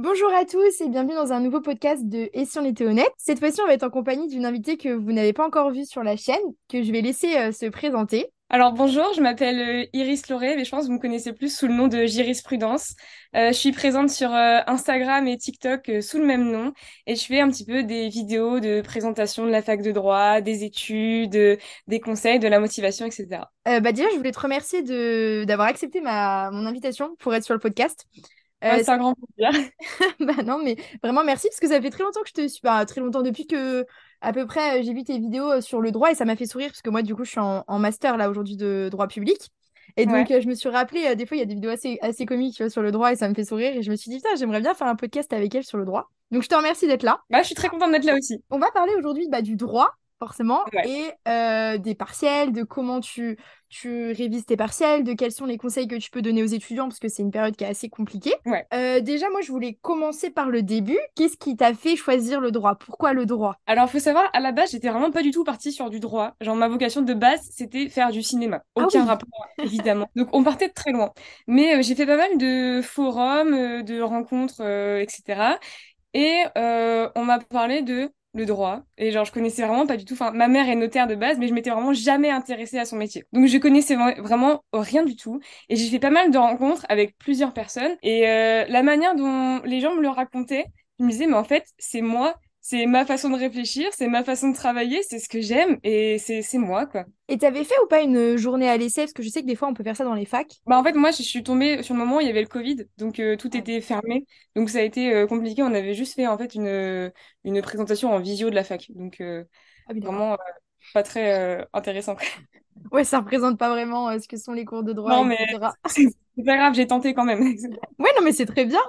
Bonjour à tous et bienvenue dans un nouveau podcast de Et si on était honnête? Cette fois-ci, on va être en compagnie d'une invitée que vous n'avez pas encore vue sur la chaîne, que je vais laisser euh, se présenter. Alors bonjour, je m'appelle euh, Iris Lauré, mais je pense que vous me connaissez plus sous le nom de Jurisprudence. Euh, je suis présente sur euh, Instagram et TikTok euh, sous le même nom et je fais un petit peu des vidéos de présentation de la fac de droit, des études, des conseils, de la motivation, etc. Bah déjà, je voulais te remercier de d'avoir accepté ma mon invitation pour être sur le podcast. Euh, Ouais, c'est un grand plaisir. bah non, mais vraiment merci parce que ça fait très longtemps que je te suis, bah, très longtemps depuis que à peu près euh, j'ai vu tes vidéos euh, sur le droit et ça m'a fait sourire parce que moi du coup je suis en, en master là aujourd'hui de droit public. Et donc Ouais. je me suis rappelé, des fois il y a des vidéos assez, assez comiques tu vois, sur le droit et ça me fait sourire et je me suis dit putain j'aimerais bien faire un podcast avec elle sur le droit. Donc je te remercie d'être là. Bah, je suis très contente d'être là aussi. On va parler aujourd'hui bah, du droit, forcément, Ouais. et euh, des partiels, de comment tu, tu révises tes partiels, de quels sont les conseils que tu peux donner aux étudiants, parce que c'est une période qui est assez compliquée. Ouais. Euh, déjà, moi, je voulais commencer par le début. Qu'est-ce qui t'a fait choisir le droit? Pourquoi le droit? Alors, faut savoir, à la base, j'étais vraiment pas du tout partie sur du droit. Genre, ma vocation de base, c'était faire du cinéma. Ah Aucun oui. rapport, évidemment. Donc, on partait de très loin. Mais euh, j'ai fait pas mal de forums, de rencontres, etc. Et on m'a parlé de le droit. Et genre, je connaissais vraiment pas du tout. Enfin, ma mère est notaire de base, mais je m'étais vraiment jamais intéressée à son métier. Donc, je connaissais vra- vraiment rien du tout. Et j'ai fait pas mal de rencontres avec plusieurs personnes. Et euh, la manière dont les gens me le racontaient, je me disais, mais en fait, c'est moi. C'est ma façon de réfléchir, c'est ma façon de travailler, c'est ce que j'aime et c'est moi, quoi. Et t'avais fait ou pas une journée à l'essai? Parce que je sais que des fois, on peut faire ça dans les facs. Bah en fait, moi, je suis tombée sur le moment où il y avait le Covid, donc euh, tout était fermé. Donc ça a été euh, compliqué. On avait juste fait en fait une, une présentation en visio de la fac. Donc euh, Ah vraiment euh, pas très euh, intéressant. Ouais, ça représente pas vraiment euh, ce que sont les cours de droit, Non, mais c'est pas grave, j'ai tenté quand même. Ouais, non, mais c'est très bien.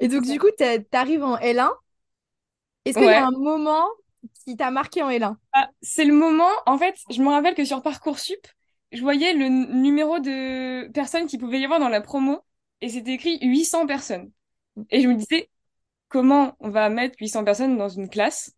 Et donc, du coup, t'arrives en L1. Est-ce qu'il y a un moment qui t'a marqué en L1? Ah, c'est le moment, en fait, je me rappelle que sur Parcoursup, je voyais le numéro de personnes qui pouvait y avoir dans la promo et c'était écrit 800 personnes. Et je me disais, comment on va mettre 800 personnes dans une classe?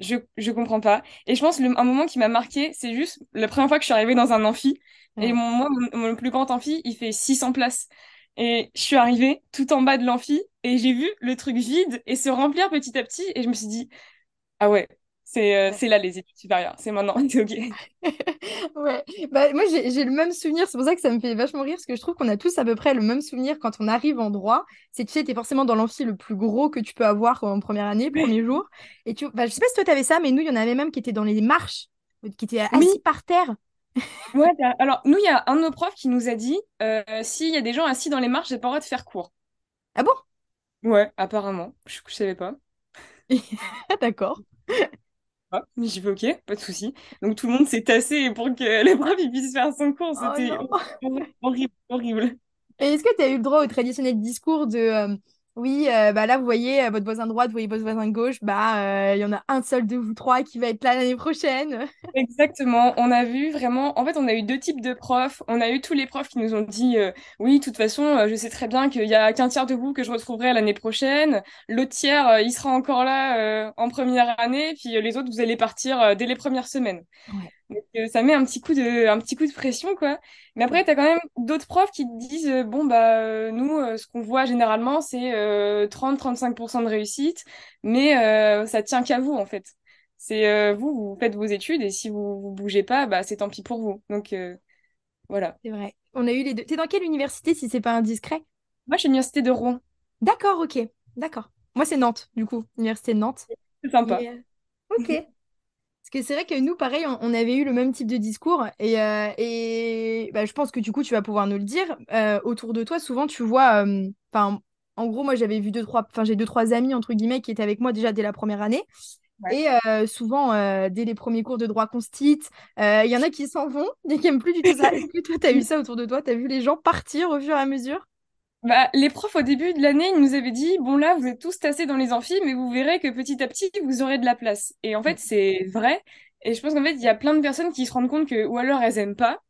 Je, je comprends pas. Et je pense le, un moment qui m'a marqué, c'est juste la première fois que je suis arrivée dans un amphi. Et mon, moi, mon, mon plus grand amphi, il fait 600 places. Et je suis arrivée tout en bas de l'amphi et j'ai vu le truc vide et se remplir petit à petit. Et je me suis dit, ah ouais, c'est euh, là les études supérieures, c'est maintenant, c'est ok. Ouais, bah, moi j'ai le même souvenir, c'est pour ça que ça me fait vachement rire, parce que je trouve qu'on a tous à peu près le même souvenir quand on arrive en droit. C'est tu sais, t'es forcément dans l'amphi le plus gros que tu peux avoir en première année, premier jour. Et tu, bah, je sais pas si toi t'avais ça, mais nous il y en avait même qui étaient dans les marches, qui étaient Oui, assis par terre. ouais. Alors, nous, il y a un de nos profs qui nous a dit, euh, s'il y a des gens assis dans les marches, j'ai pas le droit de faire cours. Ah bon? Ouais, apparemment. Je, je savais pas. D'accord. Ah, mais j'ai fait ok, pas de souci. Donc tout le monde s'est tassé pour que il puisse faire son cours. Oh C'était horrible, horrible. Et est-ce que tu as eu le droit au traditionnel discours de euh, oui, euh, bah là vous voyez euh, votre voisin de droite, vous voyez votre voisin de gauche, bah euh, il y en a un seul de vous trois qui va être là l'année prochaine. Exactement. On a vu vraiment. En fait, on a eu deux types de profs. On a eu tous les profs qui nous ont dit oui, de toute façon, je sais très bien qu'il y a qu'un tiers de vous que je retrouverai l'année prochaine. L'autre tiers, il sera encore là en première année. Puis les autres, vous allez partir dès les premières semaines. Ouais. Donc, euh, ça met un petit coup de, un petit coup de pression, quoi. Mais après, t'as quand même d'autres profs qui te disent, euh, bon, bah, euh, nous, euh, ce qu'on voit généralement, c'est euh, 30-35% de réussite, mais ça tient qu'à vous, en fait. C'est vous, vous faites vos études, et si vous, vous bougez pas, bah, c'est tant pis pour vous. Donc, voilà. C'est vrai. On a eu les deux. T'es dans quelle université si c'est pas indiscret? Moi, je suis à l'université de Rouen. D'accord, ok. D'accord. Moi, c'est Nantes, du coup, université de Nantes. C'est sympa. Ok. Que c'est vrai que nous, pareil, on, on avait eu le même type de discours. Et, euh, et bah, je pense que du coup, tu vas pouvoir nous le dire. Euh, autour de toi, souvent, tu vois. euh, Enfin, en gros, moi, j'avais vu deux, trois. Enfin, j'ai deux, trois amis, entre guillemets, qui étaient avec moi déjà dès la première année. Ouais. Et euh, souvent, euh, dès les premiers cours de droit constit, euh, il y en a qui s'en vont et qui n'aiment plus du tout ça. Est-ce que toi, tu as eu ça autour de toi? Tu as vu les gens partir au fur et à mesure? Bah, les profs, au début de l'année, ils nous avaient dit, bon là, vous êtes tous tassés dans les amphis, mais vous verrez que petit à petit, vous aurez de la place. Et en fait, c'est vrai. Et je pense qu'en fait, il y a plein de personnes qui se rendent compte que, ou alors elles aiment pas,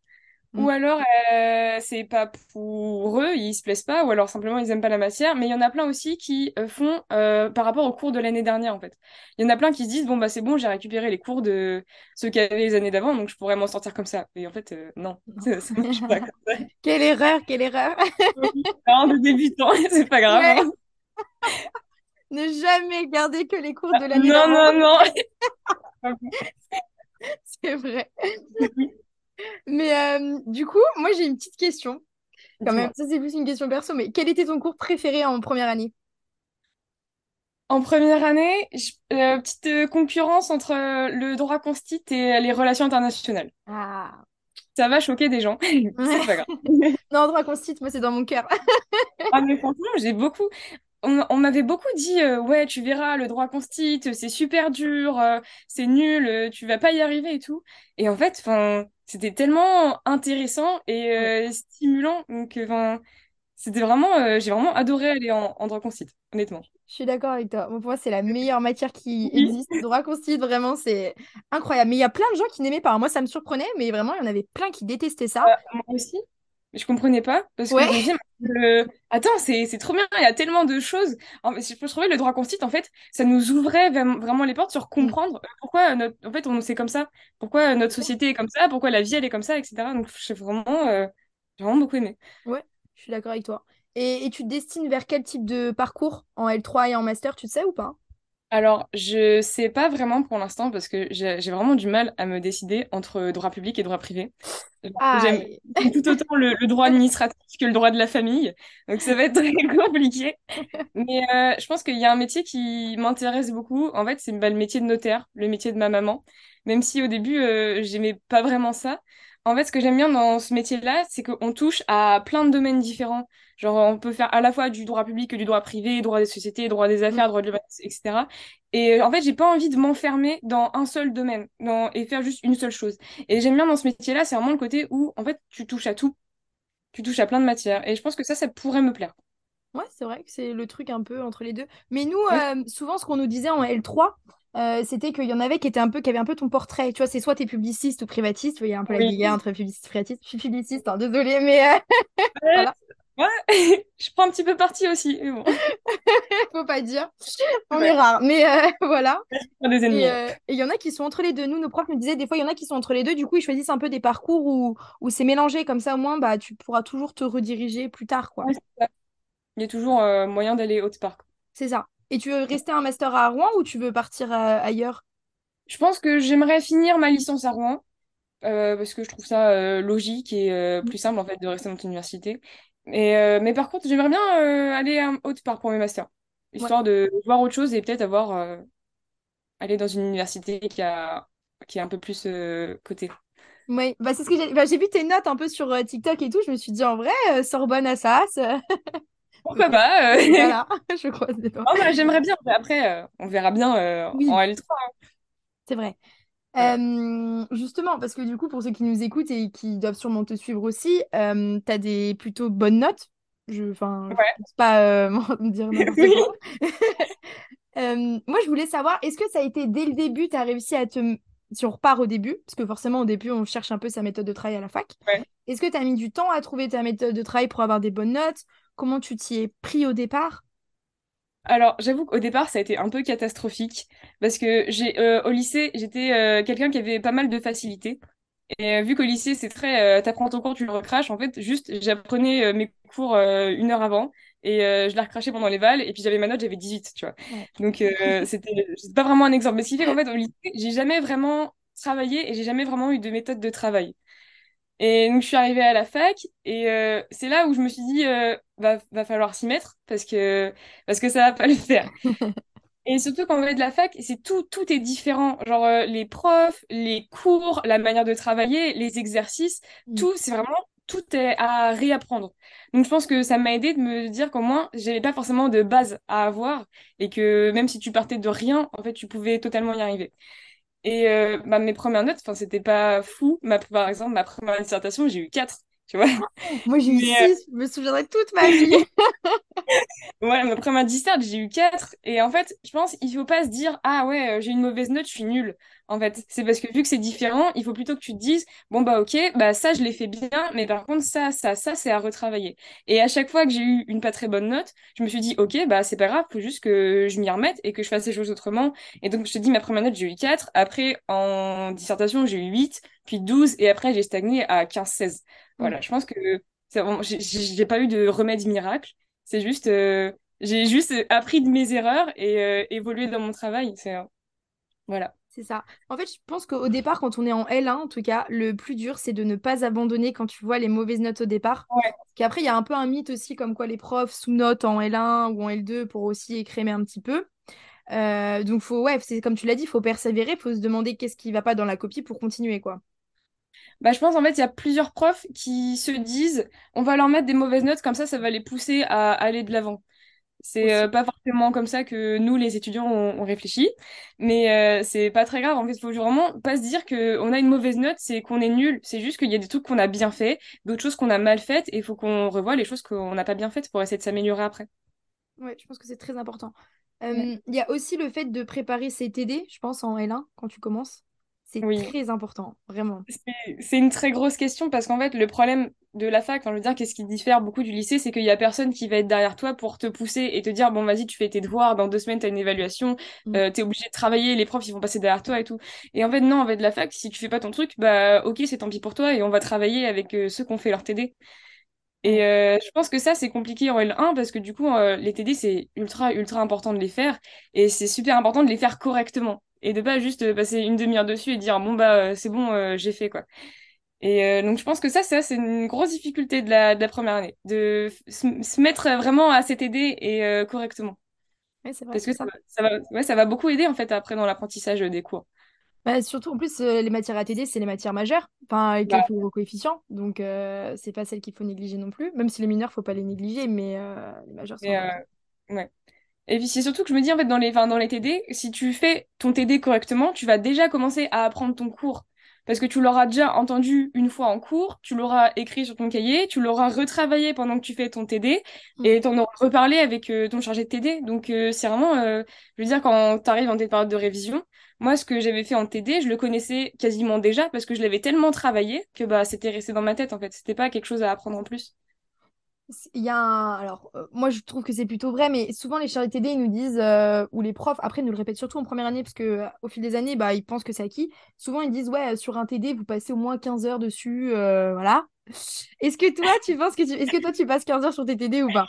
ou Mm. alors euh, c'est pas pour eux, ils se plaisent pas, ou alors simplement ils aiment pas la matière. Mais il y en a plein aussi qui euh, font euh, par rapport aux cours de l'année dernière, en fait. Il y en a plein qui se disent, bon bah c'est bon, j'ai récupéré les cours de ceux qui avaient les années d'avant, donc je pourrais m'en sortir comme ça. Et en fait, euh, non, Non. ça, ça marche pas comme ça. Quelle erreur, quelle erreur! De débutants, c'est pas grave. Ouais. hein. Ne jamais garder que les cours de l'année Non, d'avant. non, non. C'est vrai. Mais euh, du coup, moi j'ai une petite question. Quand même, ça c'est plus une question perso, mais quel était ton cours préféré en première année? En première année, je- euh, petite euh, concurrence entre le droit constit et les relations internationales. Ah. Ça va choquer des gens, c'est pas grave. Non, droit constit, moi c'est dans mon cœur. Ah mais franchement, j'ai beaucoup... On, on m'avait beaucoup dit, euh, ouais, tu verras, le droit constit, c'est super dur, euh, c'est nul, euh, tu vas pas y arriver et tout. Et en fait, enfin, c'était tellement intéressant et Ouais, euh, stimulant. Donc, enfin, c'était vraiment... euh, j'ai vraiment adoré aller en, en droit constit, honnêtement. je suis d'accord avec toi. Pour moi, c'est la meilleure matière qui existe. Droit constit, vraiment, c'est incroyable. Mais il y a plein de gens qui n'aimaient pas. Moi, ça me surprenait, mais vraiment, il y en avait plein qui détestaient ça. Euh, moi aussi. Je comprenais pas parce que je me disais, euh, attends, c'est c'est trop bien, il y a tellement de choses. En, fait, je je trouvais le droit constit, en fait, ça nous ouvrait vraiment les portes sur Mm. comprendre euh, pourquoi notre, en fait, on c'est comme ça, pourquoi notre société est comme ça, pourquoi la vie elle est comme ça, etc. Donc j'ai vraiment, euh, j'ai vraiment beaucoup aimé. ouais, je suis d'accord avec toi. Et, et tu te destines vers quel type de parcours? En L3 et en master, tu sais ou pas? Alors, je sais pas vraiment pour l'instant parce que j'ai vraiment du mal à me décider entre droit public et droit privé. J'aime tout autant le, le droit administratif que le droit de la famille, donc ça va être très compliqué. Mais euh, je pense qu'il y a un métier qui m'intéresse beaucoup. En fait, c'est bah, le métier de notaire, le métier de ma maman. Même si au début, euh, j'aimais pas vraiment ça. En fait, ce que j'aime bien dans ce métier-là, c'est qu'on touche à plein de domaines différents. Genre, on peut faire à la fois du droit public que du droit privé, droit des sociétés, droit des affaires, droit de l'humanité, etc. Et euh, en fait, j'ai pas envie de m'enfermer dans un seul domaine dans... et faire juste une seule chose. Et j'aime bien dans ce métier-là, c'est vraiment le côté où, en fait, tu touches à tout. Tu touches à plein de matières. Et je pense que ça, ça pourrait me plaire. Ouais, c'est vrai que c'est le truc un peu entre les deux. Mais nous, Oui, euh, souvent, ce qu'on nous disait en L3, euh, c'était qu'il y en avait qui étaient un peu, qui avaient un peu ton portrait. Tu vois, c'est soit t'es publiciste ou privatiste. Il y a un peu la guéguerre oui. entre publiciste et privatiste. Je suis publiciste, hein, désolée, mais euh, voilà, ouais. Je prends un petit peu parti aussi, mais bon, faut pas dire. On est rare, mais euh, voilà. des ennemis. euh, et il y en a qui sont entre les deux. Nous, nos profs nous disaient, des fois, il y en a qui sont entre les deux. Du coup, ils choisissent un peu des parcours où, où c'est mélangé. Comme ça, au moins, bah, tu pourras toujours te rediriger plus tard, quoi. Ouais, ça. Il y a toujours euh, moyen d'aller autre part. C'est ça. Et tu veux rester un master à Rouen ou tu veux partir ailleurs? Je pense que j'aimerais finir ma licence à Rouen, euh, parce que je trouve ça euh, logique et euh, plus simple en fait de rester dans notre université. Et, euh, mais par contre, j'aimerais bien euh, aller à autre part pour mes masters, Ouais. histoire de voir autre chose et peut-être avoir euh, aller dans une université qui a qui est un peu plus cotée. Oui, bah, c'est ce que j'ai bah, vu tes notes un peu sur TikTok et tout. Je me suis dit, en vrai, Sorbonne Assas, euh, Pourquoi pas? euh. Voilà, je doigts. Oh, bah, j'aimerais bien. mais Après, euh, on verra bien euh, en Oui, L3. c'est vrai. Euh, justement, parce que du coup, pour ceux qui nous écoutent et qui doivent sûrement te suivre aussi, euh, tu as des plutôt bonnes notes. Je, Ouais. pense pas euh, me dire. Euh, moi, je voulais savoir, est-ce que ça a été dès le début, tu as réussi à te... Si on repart au début, parce que forcément, au début, on cherche un peu sa méthode de travail à la fac. Ouais. Est-ce que tu as mis du temps à trouver ta méthode de travail pour avoir des bonnes notes? Comment tu t'y es pris au départ? Alors, j'avoue qu'au départ, ça a été un peu catastrophique parce que j'ai euh, au lycée, j'étais euh, quelqu'un qui avait pas mal de facilité. Et euh, vu qu'au lycée, c'est très, euh, t'apprends ton cours, tu le recraches. En fait, juste, j'apprenais euh, mes cours une heure avant et je la recrachais pendant les vals. Et puis j'avais ma note, j'avais 18, tu vois. Donc, euh, c'était, pas vraiment un exemple. Mais ce qui fait qu'en fait, au lycée, j'ai jamais vraiment travaillé et j'ai jamais vraiment eu de méthode de travail. Et donc, je suis arrivée à la fac et euh, c'est là où je me suis dit, euh, va, va falloir s'y mettre parce que, parce que ça va pas le faire. Et surtout quand on est de la fac, c'est tout, tout est différent. Genre euh, les profs, les cours, la manière de travailler, les exercices, Mm. tout, c'est vraiment, tout est à réapprendre. Donc je pense que ça m'a aidé de me dire qu'au moins, j'avais pas forcément de base à avoir et que même si tu partais de rien, en fait, tu pouvais totalement y arriver. Et euh, bah, mes premières notes, enfin, c'était pas fou. Ma, par exemple, ma première dissertation, j'ai eu 4, tu vois. Moi, j'ai eu Mais euh, 6, je me souviendrai toute ma vie. Ouais, ma première dissert, j'ai eu 4. Et en fait, je pense il faut pas se dire, ah ouais, euh, j'ai une mauvaise note, je suis nulle. En fait, c'est parce que vu que c'est différent, il faut plutôt que tu te dises, bon bah ok, bah ça je l'ai fait bien, mais par contre ça, ça, ça, c'est à retravailler. Et à chaque fois que j'ai eu une pas très bonne note, je me suis dit, ok, bah c'est pas grave, faut juste que je m'y remette et que je fasse les choses autrement. Et donc je te dis, ma première note, j'ai eu 4. Après, en dissertation, j'ai eu 8, puis 12, et après j'ai stagné à 15-16. Mm. Voilà, je pense que j'ai pas eu de remède miracle. C'est juste, euh, J'ai juste appris de mes erreurs et euh, évolué dans mon travail. C'est euh, voilà. C'est ça. En fait, je pense qu'au départ, quand on est en L1, en tout cas, le plus dur, c'est de ne pas abandonner quand tu vois les mauvaises notes au départ. Ouais. Qu'après, il y a un peu un mythe aussi, comme quoi les profs sous-notent en L1 ou en L2 pour aussi écrémer un petit peu. Donc, faut, ouais, c'est comme tu l'as dit, il faut persévérer, il faut se demander qu'est-ce qui va pas dans la copie pour continuer, quoi. Bah, je pense en fait, il y a plusieurs profs qui se disent on va leur mettre des mauvaises notes, comme ça, ça va les pousser à aller de l'avant. C'est euh, pas forcément comme ça que nous, les étudiants, on, on réfléchit, mais euh, c'est pas très grave. En fait, il faut vraiment pas se dire que on a une mauvaise note, c'est qu'on est nul. C'est juste qu'il y a des trucs qu'on a bien fait, d'autres choses qu'on a mal faites, et il faut qu'on revoie les choses qu'on n'a pas bien faites pour essayer de s'améliorer après. Ouais, je pense que c'est très important. Euh, Il y a aussi le fait de préparer ses TD, je pense, en L1, quand tu commences. C'est Oui, très important, vraiment. c'est une très grosse question parce qu'en fait, le problème de la fac, enfin, je veux dire, qu'est-ce qui diffère beaucoup du lycée, c'est qu'il y a personne qui va être derrière toi pour te pousser et te dire, bon, vas-y, tu fais tes devoirs, dans deux semaines, tu as une évaluation, Mm. euh, t'es obligé de travailler, les profs, ils vont passer derrière toi et tout. Et en fait, non, en fait, de la fac, si tu fais pas ton truc, bah, ok, c'est tant pis pour toi et on va travailler avec euh, ceux qui ont fait leur TD. Et euh, je pense que ça, c'est compliqué en L1 parce que du coup, les TD, c'est ultra, ultra important de les faire et c'est super important de les faire correctement et de pas juste euh, passer une demi-heure dessus et dire, bon, bah, euh, c'est bon, euh, j'ai fait, quoi. Et donc, je pense que ça, ça, c'est une grosse difficulté de la, de la première année, de se, mettre vraiment à cet aider et correctement. Ouais, vrai. Parce que ça Ça, va, ça va, ouais, ça va beaucoup aider, en fait, après, dans l'apprentissage des cours. Bah, surtout, en plus, euh, les matières ATD, c'est les matières majeures, enfin, avec Bah, quelques gros coefficients. Donc, euh, c'est pas celles qu'il faut négliger non plus. Même si les mineurs, faut pas les négliger, mais euh, les majeurs sont mais, ouais. Et puis, c'est surtout que je me dis, en fait, dans les, enfin, dans les TD, si tu fais ton TD correctement, tu vas déjà commencer à apprendre ton cours. Parce que tu l'auras déjà entendu une fois en cours, tu l'auras écrit sur ton cahier, tu l'auras retravaillé pendant que tu fais ton TD, Mm. et t'en auras reparlé avec euh, ton chargé de TD. Donc, euh, c'est vraiment, euh, je veux dire, quand tu arrives dans tes périodes de révision, moi, ce que j'avais fait en TD, je le connaissais quasiment déjà parce que je l'avais tellement travaillé que bah, c'était resté dans ma tête, en fait. C'était pas quelque chose à apprendre en plus. Il y a un... Alors, euh, moi, je trouve que c'est plutôt vrai, mais souvent, les chargés TD, ils nous disent, euh, ou les profs, après, ils nous le répètent surtout en première année, parce que euh, au fil des années, bah, ils pensent que c'est acquis. Souvent, ils disent, ouais, sur un TD, vous passez au moins 15 heures dessus, euh, voilà. Est-ce que toi, tu penses que tu... Est-ce que toi, tu passes 15 heures sur tes TD ou pas?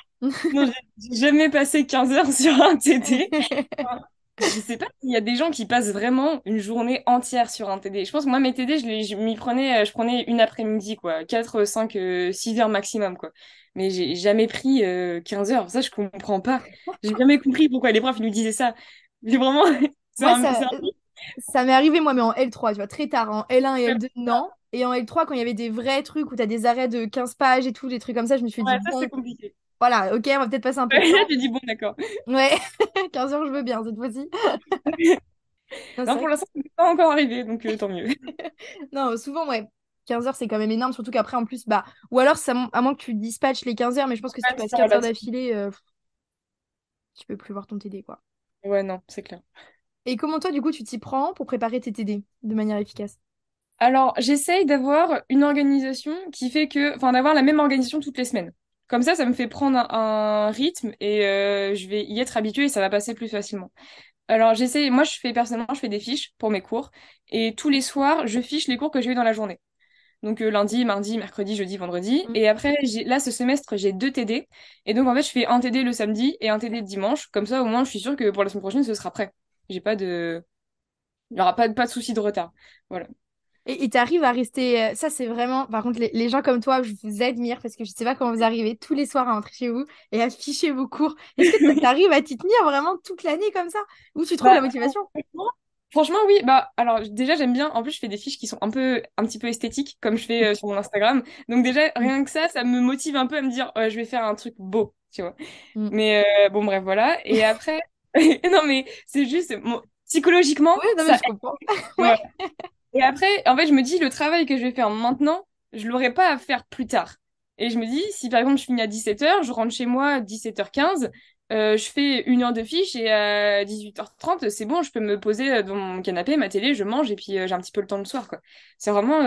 Non, j'ai jamais passé 15 heures sur un TD. Je sais pas s'il y a des gens qui passent vraiment une journée entière sur un TD. Je pense que moi, mes TD, je les, je m'y prenais, euh, je prenais une après-midi, quoi. 4, 5, euh, 6 heures maximum, quoi. Mais j'ai jamais pris euh, 15 heures. Ça, je comprends pas. J'ai jamais compris pourquoi les profs ils nous disaient ça. Mais vraiment, Moi, ça, m'est arrivé, moi, mais en L3, tu vois, très tard. En L1 et L2, non. Et en L3, quand il y avait des vrais trucs où tu as des arrêts de 15 pages et tout, des trucs comme ça, je me suis dit, ça, bon, c'est compliqué. Voilà, ok, on va peut-être passer un peu Ouais, temps. J'ai dit, bon, d'accord. Ouais, 15 heures, je veux bien cette fois-ci. Non, Non, pour l'instant, c'est pas encore arrivé, donc euh, tant mieux. Non, souvent, ouais. 15 heures, c'est quand même énorme, surtout qu'après, en plus, bah, ou alors, ça, à moins que tu dispatches les 15 heures, mais je pense que si tu passes ça, 15 là, heures d'affilée, euh, tu peux plus voir ton TD, quoi. Ouais, non, c'est clair. Et comment toi, du coup, tu t'y prends pour préparer tes TD de manière efficace? Alors, j'essaye d'avoir une organisation qui fait que, enfin, d'avoir la même organisation toutes les semaines. Comme ça, ça me fait prendre un, un rythme et euh, je vais y être habituée et ça va passer plus facilement. Alors, j'essaie, moi, je fais personnellement, je fais des fiches pour mes cours et tous les soirs, je fiche les cours que j'ai eu dans la journée. Donc, euh, lundi, mardi, mercredi, jeudi, vendredi. Mm. Et après, là, ce semestre, j'ai deux TD. Et donc, en fait, je fais un TD le samedi et un TD le dimanche. Comme ça, au moins, je suis sûre que pour la semaine prochaine, ce sera prêt. J'ai pas de, il y aura pas, pas de souci de retard. Voilà. Et tu arrives à rester. euh, Ça, c'est vraiment. Par contre, les, les gens comme toi, je vous admire parce que je sais pas comment vous arrivez tous les soirs à rentrer chez vous et à ficher vos cours. Est-ce que tu arrives à t'y tenir vraiment toute l'année comme ça? Où tu trouves la Bah, motivation? Franchement, oui. Bah, alors déjà, j'aime bien. En plus, je fais des fiches qui sont un peu, un petit peu esthétiques, comme je fais euh, sur mon Instagram. Donc déjà, Mm. rien que ça, ça me motive un peu à me dire, je vais faire un truc beau, tu vois. Mm. Mais euh, bon, bref, voilà. Et après, non, mais c'est juste, psychologiquement, Ouais, non, mais ça je comprends. Ouais. Et après, en fait, je me dis, le travail que je vais faire maintenant, je l'aurai pas à faire plus tard. Et je me dis, si par exemple, je finis à 17h, je rentre chez moi à 17h15, euh, je fais une heure de fiche et à 18h30, c'est bon, je peux me poser euh, dans mon canapé, ma télé, je mange et puis euh, j'ai un petit peu le temps le soir. C'est vraiment,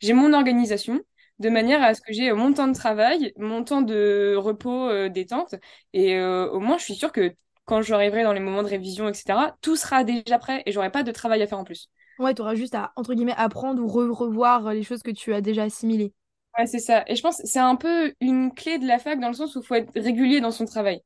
j'ai mon organisation de manière à ce que j'ai mon temps de travail, mon temps de repos, détente. Et au moins, je suis sûre que quand j'arriverai dans les moments de révision, etc., tout sera déjà prêt et j'aurai pas de travail à faire en plus. Ouais, tu auras juste à, entre guillemets, apprendre ou re- revoir les choses que tu as déjà assimilées. Ouais, c'est ça. Et je pense que c'est un peu une clé de la fac dans le sens où il faut être régulier dans son travail.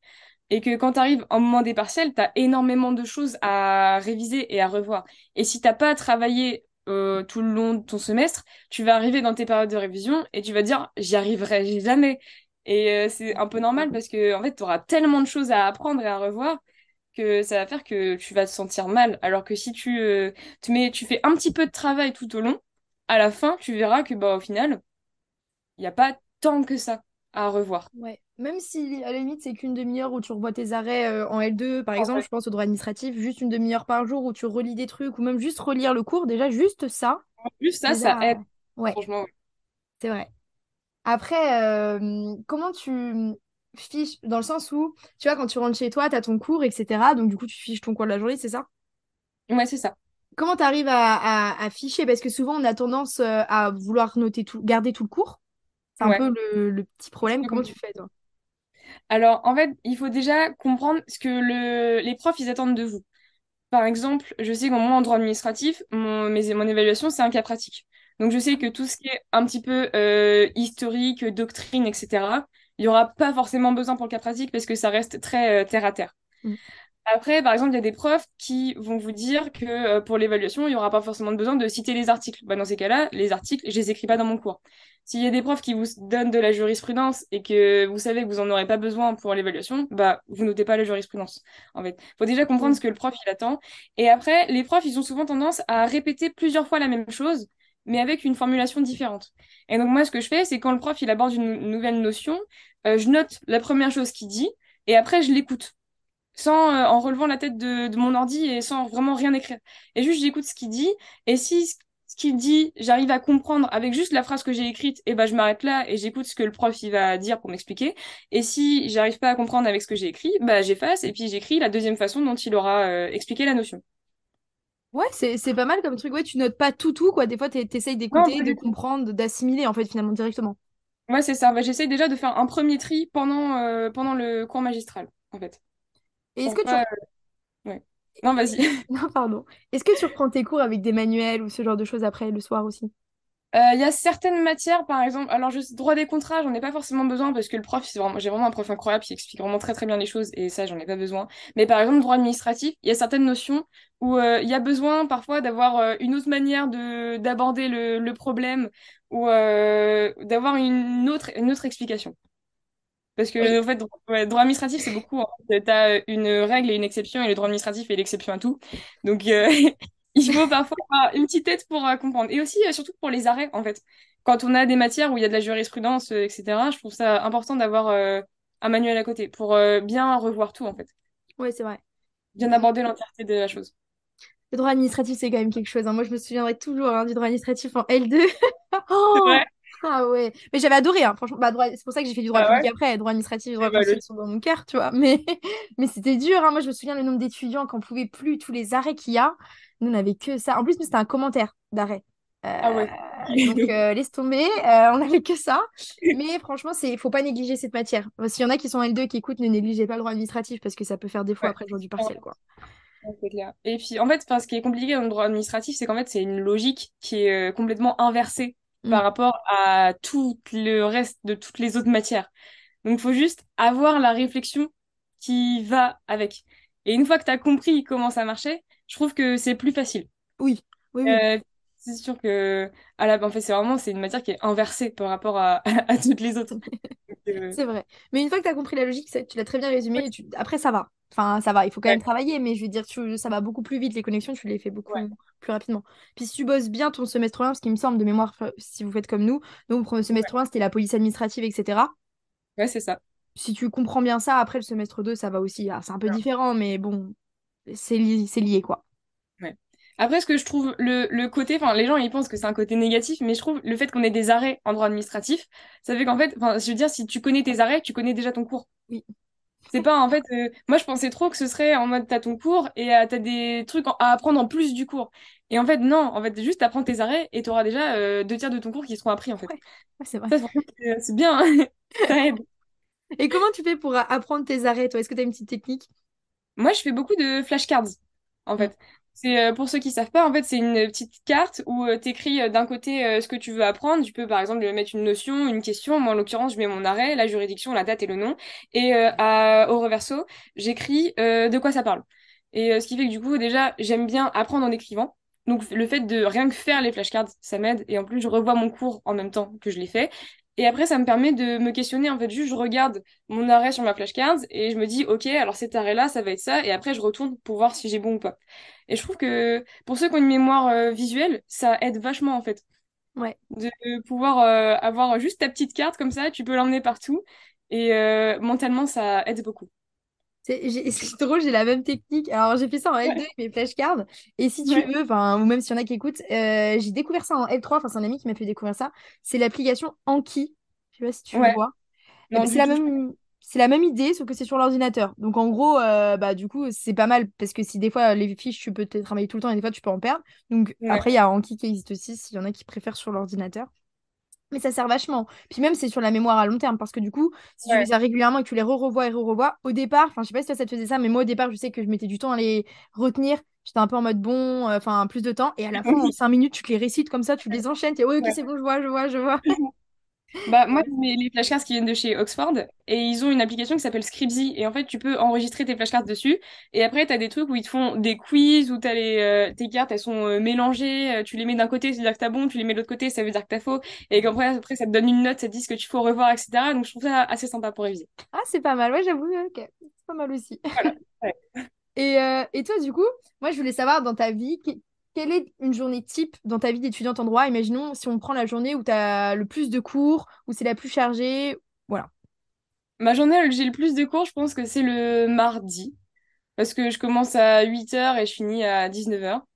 et que quand tu arrives au moment des partiels, tu as énormément de choses à réviser et à revoir. Et si t'as pas travaillé euh, tout le long de ton semestre, tu vas arriver dans tes périodes de révision et tu vas dire j'y arriverai jamais. Et euh, c'est un peu normal parce que en fait, tu auras tellement de choses à apprendre et à revoir que ça va faire que tu vas te sentir mal. Alors que si tu, euh, mets, tu fais un petit peu de travail tout au long, à la fin, tu verras que bah, au final, il n'y a pas tant que ça à revoir. Ouais. Même si à la limite c'est qu'une demi-heure où tu revois tes arrêts euh, en L2, par En exemple, je pense au droit administratif, juste une demi-heure par jour où tu relis des trucs ou même juste relire le cours, déjà juste ça, Juste ça, ça aide, ouais, franchement. ouais. c'est vrai. Après, euh, comment tu fiches, dans le sens où, tu vois, quand tu rentres chez toi, tu as ton cours, etc. Donc du coup, tu fiches ton cours de la journée, c'est ça? Ouais, c'est ça. Comment tu arrives à, à, à ficher? Parce que souvent, on a tendance euh, à vouloir noter tout, garder tout le cours. C'est un peu le, le petit problème. Comment tu fais, toi? Alors, en fait, il faut déjà comprendre ce que le... les profs, ils attendent de vous. Par exemple, je sais qu'en moi, en droit administratif, mon, mes- mon évaluation, c'est un cas pratique. Donc, je sais que tout ce qui est un petit peu euh, historique, doctrine, etc., il n'y aura pas forcément besoin pour le cas pratique parce que ça reste très euh, terre à terre. Mm. Après, par exemple, il y a des profs qui vont vous dire que euh, pour l'évaluation, il n'y aura pas forcément besoin de citer les articles. Bah, dans ces cas-là, les articles, je les écris pas dans mon cours. S'il y a des profs qui vous donnent de la jurisprudence et que vous savez que vous en aurez pas besoin pour l'évaluation, bah, vous notez pas la jurisprudence. En fait, faut déjà comprendre ce que le prof il attend. Et après, les profs, ils ont souvent tendance à répéter plusieurs fois la même chose, mais avec une formulation différente. Et donc moi, ce que je fais, c'est quand le prof il aborde une nou- nouvelle notion, euh, je note la première chose qu'il dit et après je l'écoute sans euh, en relevant la tête de, mon ordi et sans vraiment rien écrire. Et juste j'écoute ce qu'il dit et si ce qu'il dit, j'arrive à comprendre avec juste la phrase que j'ai écrite, et ben je m'arrête là et j'écoute ce que le prof il va dire pour m'expliquer. Et si j'arrive pas à comprendre avec ce que j'ai écrit, bah j'efface et puis j'écris la deuxième façon dont il aura euh, expliqué la notion. Ouais, c'est, c'est pas mal comme truc. Ouais, tu notes pas tout, tout, quoi. Des fois, t'es- t'essayes d'écouter, de comprendre, d'assimiler, en fait, finalement, directement. Ouais, c'est ça. Bah, j'essaye déjà de faire un premier tri pendant, euh, pendant le cours magistral, en fait. Et est-ce que tu... pas... euh, Ouais. Non, vas-y. Non, pardon. Est-ce que tu reprends tes cours avec des manuels ou ce genre de choses après, le soir aussi? Euh, Il y a certaines matières, par exemple, alors je droit des contrats, j'en ai pas forcément besoin parce que le prof, vraiment, j'ai vraiment un prof incroyable qui explique vraiment très très bien les choses et ça, j'en ai pas besoin. Mais par exemple, droit administratif, il y a certaines notions où euh, il y a besoin parfois d'avoir euh, une autre manière de d'aborder le, le problème ou euh, d'avoir une autre, une autre explication. Parce Oui. que, en fait, ouais, droit administratif, c'est beaucoup. Tu as une règle et une exception, et le droit administratif est l'exception à tout. Donc, euh, il faut parfois avoir une petite tête pour euh, comprendre. Et aussi, euh, surtout pour les arrêts, en fait. Quand on a des matières où il y a de la jurisprudence, euh, etc., je trouve ça important d'avoir un manuel à côté pour bien revoir tout, en fait. Ouais, c'est vrai. Bien aborder l'entièreté de la chose. Le droit administratif, c'est quand même quelque chose. hein. Moi, je me souviendrai toujours hein, du droit administratif en L2. C'est Oh vrai? Ah ouais. Mais j'avais adoré, hein, franchement. Bah, droit... C'est pour ça que j'ai fait du droit Ah public ouais? après. Droit administratif et droit Eh ben, constitutionnel le- sont dans mon cœur, tu vois. Mais, mais c'était dur. hein. Moi, je me souviens le nombre d'étudiants qu'on pouvait plus, tous les arrêts qu'il y a. Nous, on n'avait que ça. En plus, c'était un commentaire d'arrêt. Ah ouais. Euh, donc, euh, laisse tomber. Euh, on n'avait que ça. Mais franchement, c'est faut pas négliger cette matière. S'il y en a qui sont L2 qui écoutent, ne négligez pas le droit administratif parce que ça peut faire défaut Ouais. après le jour du partiel, quoi. Ouais, c'est clair. Et puis, en fait, ce qui est compliqué dans le droit administratif, c'est qu'en fait, c'est une logique qui est euh, complètement inversée Mm. par rapport à tout le reste de toutes les autres matières. Donc, il faut juste avoir la réflexion qui va avec. Et une fois que tu as compris comment ça marchait, je trouve que c'est plus facile. Oui, oui, oui. Euh, c'est sûr que, à la... en fait, c'est vraiment, c'est une matière qui est inversée par rapport à, à toutes les autres. Euh, C'est vrai. Mais une fois que tu as compris la logique, ça- tu l'as très bien résumé. et tu- Après, ça va. Enfin, ça va. Il faut quand même travailler, mais je veux dire, tu- ça va beaucoup plus vite. Les connexions, tu les fais ouais, beaucoup plus rapidement. Puis si tu bosses bien ton semestre 1, parce qu'il me semble de mémoire, enfin, si vous faites comme nous, donc pour le semestre 1, c'était la police administrative, etc. ouais, c'est ça. Si tu comprends bien ça, après le semestre 2, ça va aussi. C'est un peu différent, mais bon, c'est li- c'est lié, quoi. Après, ce que je trouve le, le côté, enfin, les gens ils pensent que c'est un côté négatif, mais je trouve le fait qu'on ait des arrêts en droit administratif, ça fait qu'en fait, enfin, je veux dire, si tu connais tes arrêts, tu connais déjà ton cours. Oui. C'est pas en fait, euh, moi je pensais trop que ce serait en mode t'as ton cours et euh, t'as des trucs en- à apprendre en plus du cours. Et en fait, non, en fait, juste t'apprends tes arrêts et t'auras déjà euh, deux tiers de ton cours qui seront appris en fait. Ouais, ouais, c'est vrai. C'est bien, hein. Ça aide. Et comment tu fais pour apprendre tes arrêts, toi? Est-ce que tu as une petite technique? Moi, je fais beaucoup de flashcards, en fait. C'est euh, pour ceux qui savent pas, en fait, c'est une petite carte où tu écris d'un côté euh, ce que tu veux apprendre. Tu peux par exemple mettre une notion, une question. Moi, en l'occurrence, je mets mon arrêt, la juridiction, la date et le nom. Et euh, au reverso, j'écris de quoi ça parle. Et ce qui fait que du coup, déjà, j'aime bien apprendre en écrivant. Donc le fait de rien que faire les flashcards, ça m'aide. Et en plus, je revois mon cours en même temps que je l'ai fait. Et après, ça me permet de me questionner. En fait, juste, je regarde mon arrêt sur ma flashcard et je me dis, OK, alors cet arrêt-là, ça va être ça. Et après, je retourne pour voir si j'ai bon ou pas. Et je trouve que pour ceux qui ont une mémoire euh, visuelle, ça aide vachement, en fait. Ouais. De pouvoir euh, avoir juste ta petite carte comme ça, tu peux l'emmener partout. Et euh, mentalement, ça aide beaucoup. C'est drôle, j'ai la même technique. Alors, j'ai fait ça en L2 avec mes flashcards. Et si tu veux, ou même s'il y en a qui écoutent, j'ai découvert ça en L3. Enfin, c'est un ami qui m'a fait découvrir ça. C'est l'application Anki. Je sais pas si tu le vois. Ben, c'est la même, c'est la même idée, sauf que c'est sur l'ordinateur. Donc en gros, euh, bah du coup, c'est pas mal parce que si des fois les fiches, tu peux te travailler tout le temps et des fois tu peux en perdre. Donc après, il y a Anki qui existe aussi s'il y en a qui préfèrent sur l'ordinateur. Mais ça sert vachement. Puis même, c'est sur la mémoire à long terme parce que du coup, si tu fais ça régulièrement et que tu les re-revois et re-revois, au départ, enfin, je sais pas si toi ça te faisait ça, mais moi au départ, je sais que je mettais du temps à les retenir. J'étais un peu en mode bon, euh, enfin, plus de temps. Et à la fin, en 5 minutes, tu te les récites comme ça, tu les enchaînes. Tu es, ouais, ok, c'est bon, je vois, je vois, je vois. Bah, moi, j'ai les flashcards qui viennent de chez Oxford et ils ont une application qui s'appelle Scribzy et en fait, tu peux enregistrer tes flashcards dessus et après, tu as des trucs où ils te font des quiz où t'as les, euh, tes cartes, elles sont euh, mélangées, euh, tu les mets d'un côté, ça veut dire que t'as bon, tu les mets de l'autre côté, ça veut dire que t'as faux et qu'après, après, ça te donne une note, ça te dit ce que tu faut revoir, etc. Donc, je trouve ça assez sympa pour réviser. Ah, c'est pas mal, ouais, j'avoue, ok, c'est pas mal aussi. et, et toi, du coup, moi, je voulais savoir dans ta vie, quelle est une journée type dans ta vie d'étudiante en droit? Imaginons si on prend la journée où tu as le plus de cours, où c'est la plus chargée. Voilà. Ma journée où j'ai le plus de cours, je pense que c'est le mardi. Parce que je commence à 8h et je finis à 19h.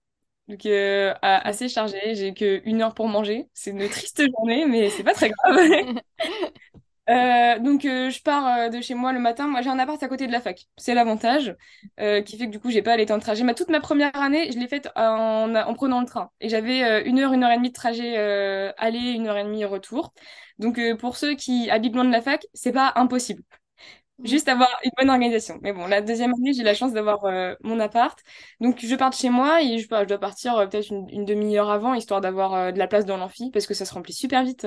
Donc euh, assez chargé. J'ai que une heure pour manger. C'est une triste journée, mais c'est pas très grave. Euh, donc euh, je pars euh, de chez moi le matin. Moi j'ai un appart à côté de la fac. C'est l'avantage qui fait que du coup j'ai pas les temps de trajet. Ma toute ma première année je l'ai faite en, en, prenant le train et j'avais une heure une heure et demie de trajet aller une heure et demie retour. Donc pour ceux qui habitent loin de la fac c'est pas impossible. Juste avoir une bonne organisation. Mais bon, la deuxième année, j'ai la chance d'avoir mon appart. Donc, je pars de chez moi et je, je dois partir peut-être une, une demi-heure avant, histoire d'avoir de la place dans l'amphi, parce que ça se remplit super vite,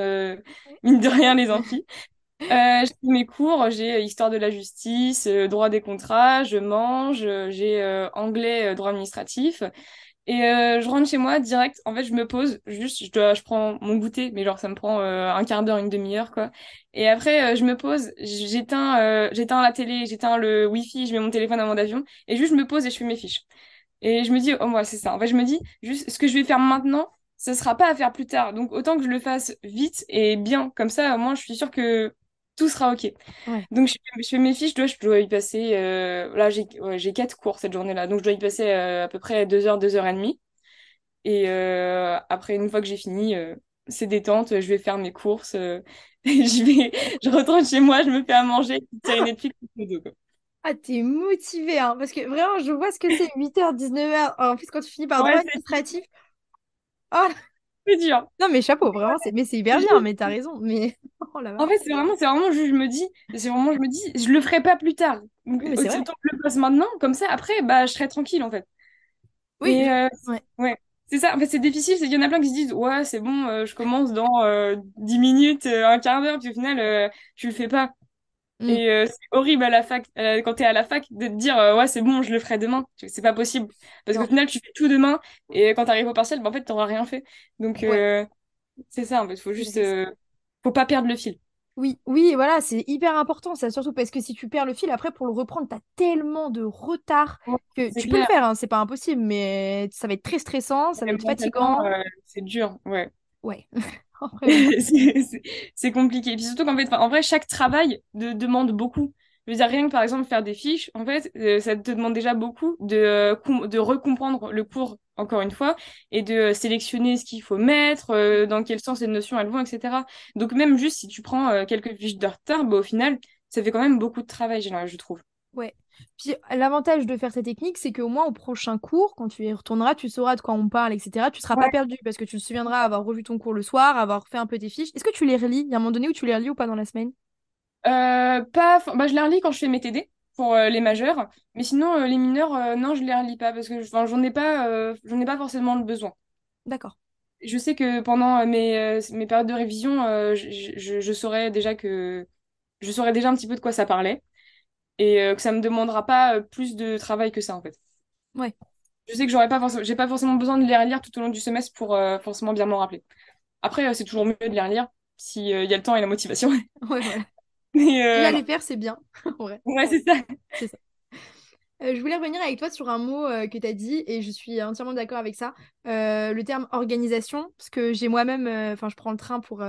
mine de rien, les amphis. Euh, j'ai mes cours, j'ai euh, histoire de la justice, euh, droit des contrats, je mange, euh, j'ai anglais, droit administratif. Et je rentre chez moi direct. En fait, je me pose, juste, je, dois, je prends mon goûter, mais genre ça me prend un quart d'heure, une demi-heure, quoi. Et après, je me pose, j'éteins, j'éteins la télé, j'éteins le wifi, je mets mon téléphone à mon avion, et juste je me pose et je fais mes fiches. Et je me dis, oh moi, c'est ça. En fait, je me dis, juste, ce que je vais faire maintenant, ce sera pas à faire plus tard. Donc autant que je le fasse vite et bien. Comme ça, au moins, je suis sûre que tout sera OK. Donc, je, fais mes fiches, je dois, y passer. Euh, là, j'ai quatre cours cette journée-là. Donc, je dois y passer euh, à peu près deux heures, deux heures et demie. Et euh, après, une fois que j'ai fini, c'est détente. Je vais faire mes courses. je, vais, je retourne chez moi, je me fais à manger, une Netflix, quoi. Ah, t'es motivée, hein, parce que vraiment, je vois ce que c'est 8h, 19h. En plus, quand tu finis par droit administratif. Oh c'est dur. Non, mais chapeau, vraiment, c'est mais c'est hyper bien, mais t'as raison. Mais oh en fait, c'est vraiment, c'est vraiment, je, me dis, c'est vraiment, je me dis, je le ferai pas plus tard. Donc, mais c'est que je le passe maintenant, comme ça, après, bah, je serai tranquille, en fait. Oui. Euh, ouais. C'est ça, en fait, c'est difficile, c'est qu'il y en a plein qui se disent, ouais, c'est bon, euh, je commence dans euh, 10 minutes, euh, un quart d'heure, puis au final, tu le fais pas. Mm. Et euh, c'est horrible à la fac, euh, quand tu es à la fac, de te dire euh, ouais, c'est bon, je le ferai demain. C'est pas possible. Parce qu'au final, tu fais tout demain et quand tu arrives au partiel, bah, en fait, tu rien fait. Donc, c'est ça, en fait, faut juste. faut pas perdre le fil. Oui, oui, voilà, c'est hyper important, ça, surtout parce que si tu perds le fil, après, pour le reprendre, tu as tellement de retard que tu peux le faire, hein, c'est pas impossible, mais ça va être très stressant, ça va être fatigant. c'est dur, ouais. Ouais. c'est compliqué. Et puis surtout qu'en fait, en vrai, chaque travail de, demande beaucoup. Je veux dire, rien que par exemple faire des fiches, en fait, euh, ça te demande déjà beaucoup de, euh, de recomprendre le cours, encore une fois, et de sélectionner ce qu'il faut mettre, euh, dans quel sens les notions elles vont, etc. Donc même juste si tu prends quelques fiches de retard, bah, au final, ça fait quand même beaucoup de travail, je trouve. Ouais. Puis l'avantage de faire cette technique, c'est qu'au moins au prochain cours, quand tu y retourneras, tu sauras de quoi on parle, etc. Tu seras pas perdu parce que tu te souviendras avoir revu ton cours le soir, avoir fait un peu tes fiches. Est-ce que tu les relis? Il y a un moment donné où tu les relis ou pas dans la semaine? Euh, Pas. Bah, je les relis quand je fais mes TD. pour euh, les majeurs. Mais sinon, euh, les mineurs, non, je les relis pas parce que j'en ai pas, j'en ai pas forcément le besoin. D'accord. Je sais que pendant mes, mes périodes de révision, je, je, je saurais déjà que je saurais déjà un petit peu de quoi ça parlait et euh, que ça me demandera pas euh, plus de travail que ça en fait. Ouais. Je sais que j'aurais pas forcément, j'ai pas forcément besoin de les relire tout au long du semestre pour euh, forcément bien m'en rappeler. Après, c'est toujours mieux de les relire si euh, il y a le temps et la motivation. Ouais, voilà. Mais euh, les faire, c'est bien. Ouais, ouais, c'est ça. c'est ça. Euh, je voulais revenir avec toi sur un mot euh, que tu as dit et je suis entièrement d'accord avec ça. Euh, le terme organisation, parce que j'ai moi-même, enfin, je prends le train pour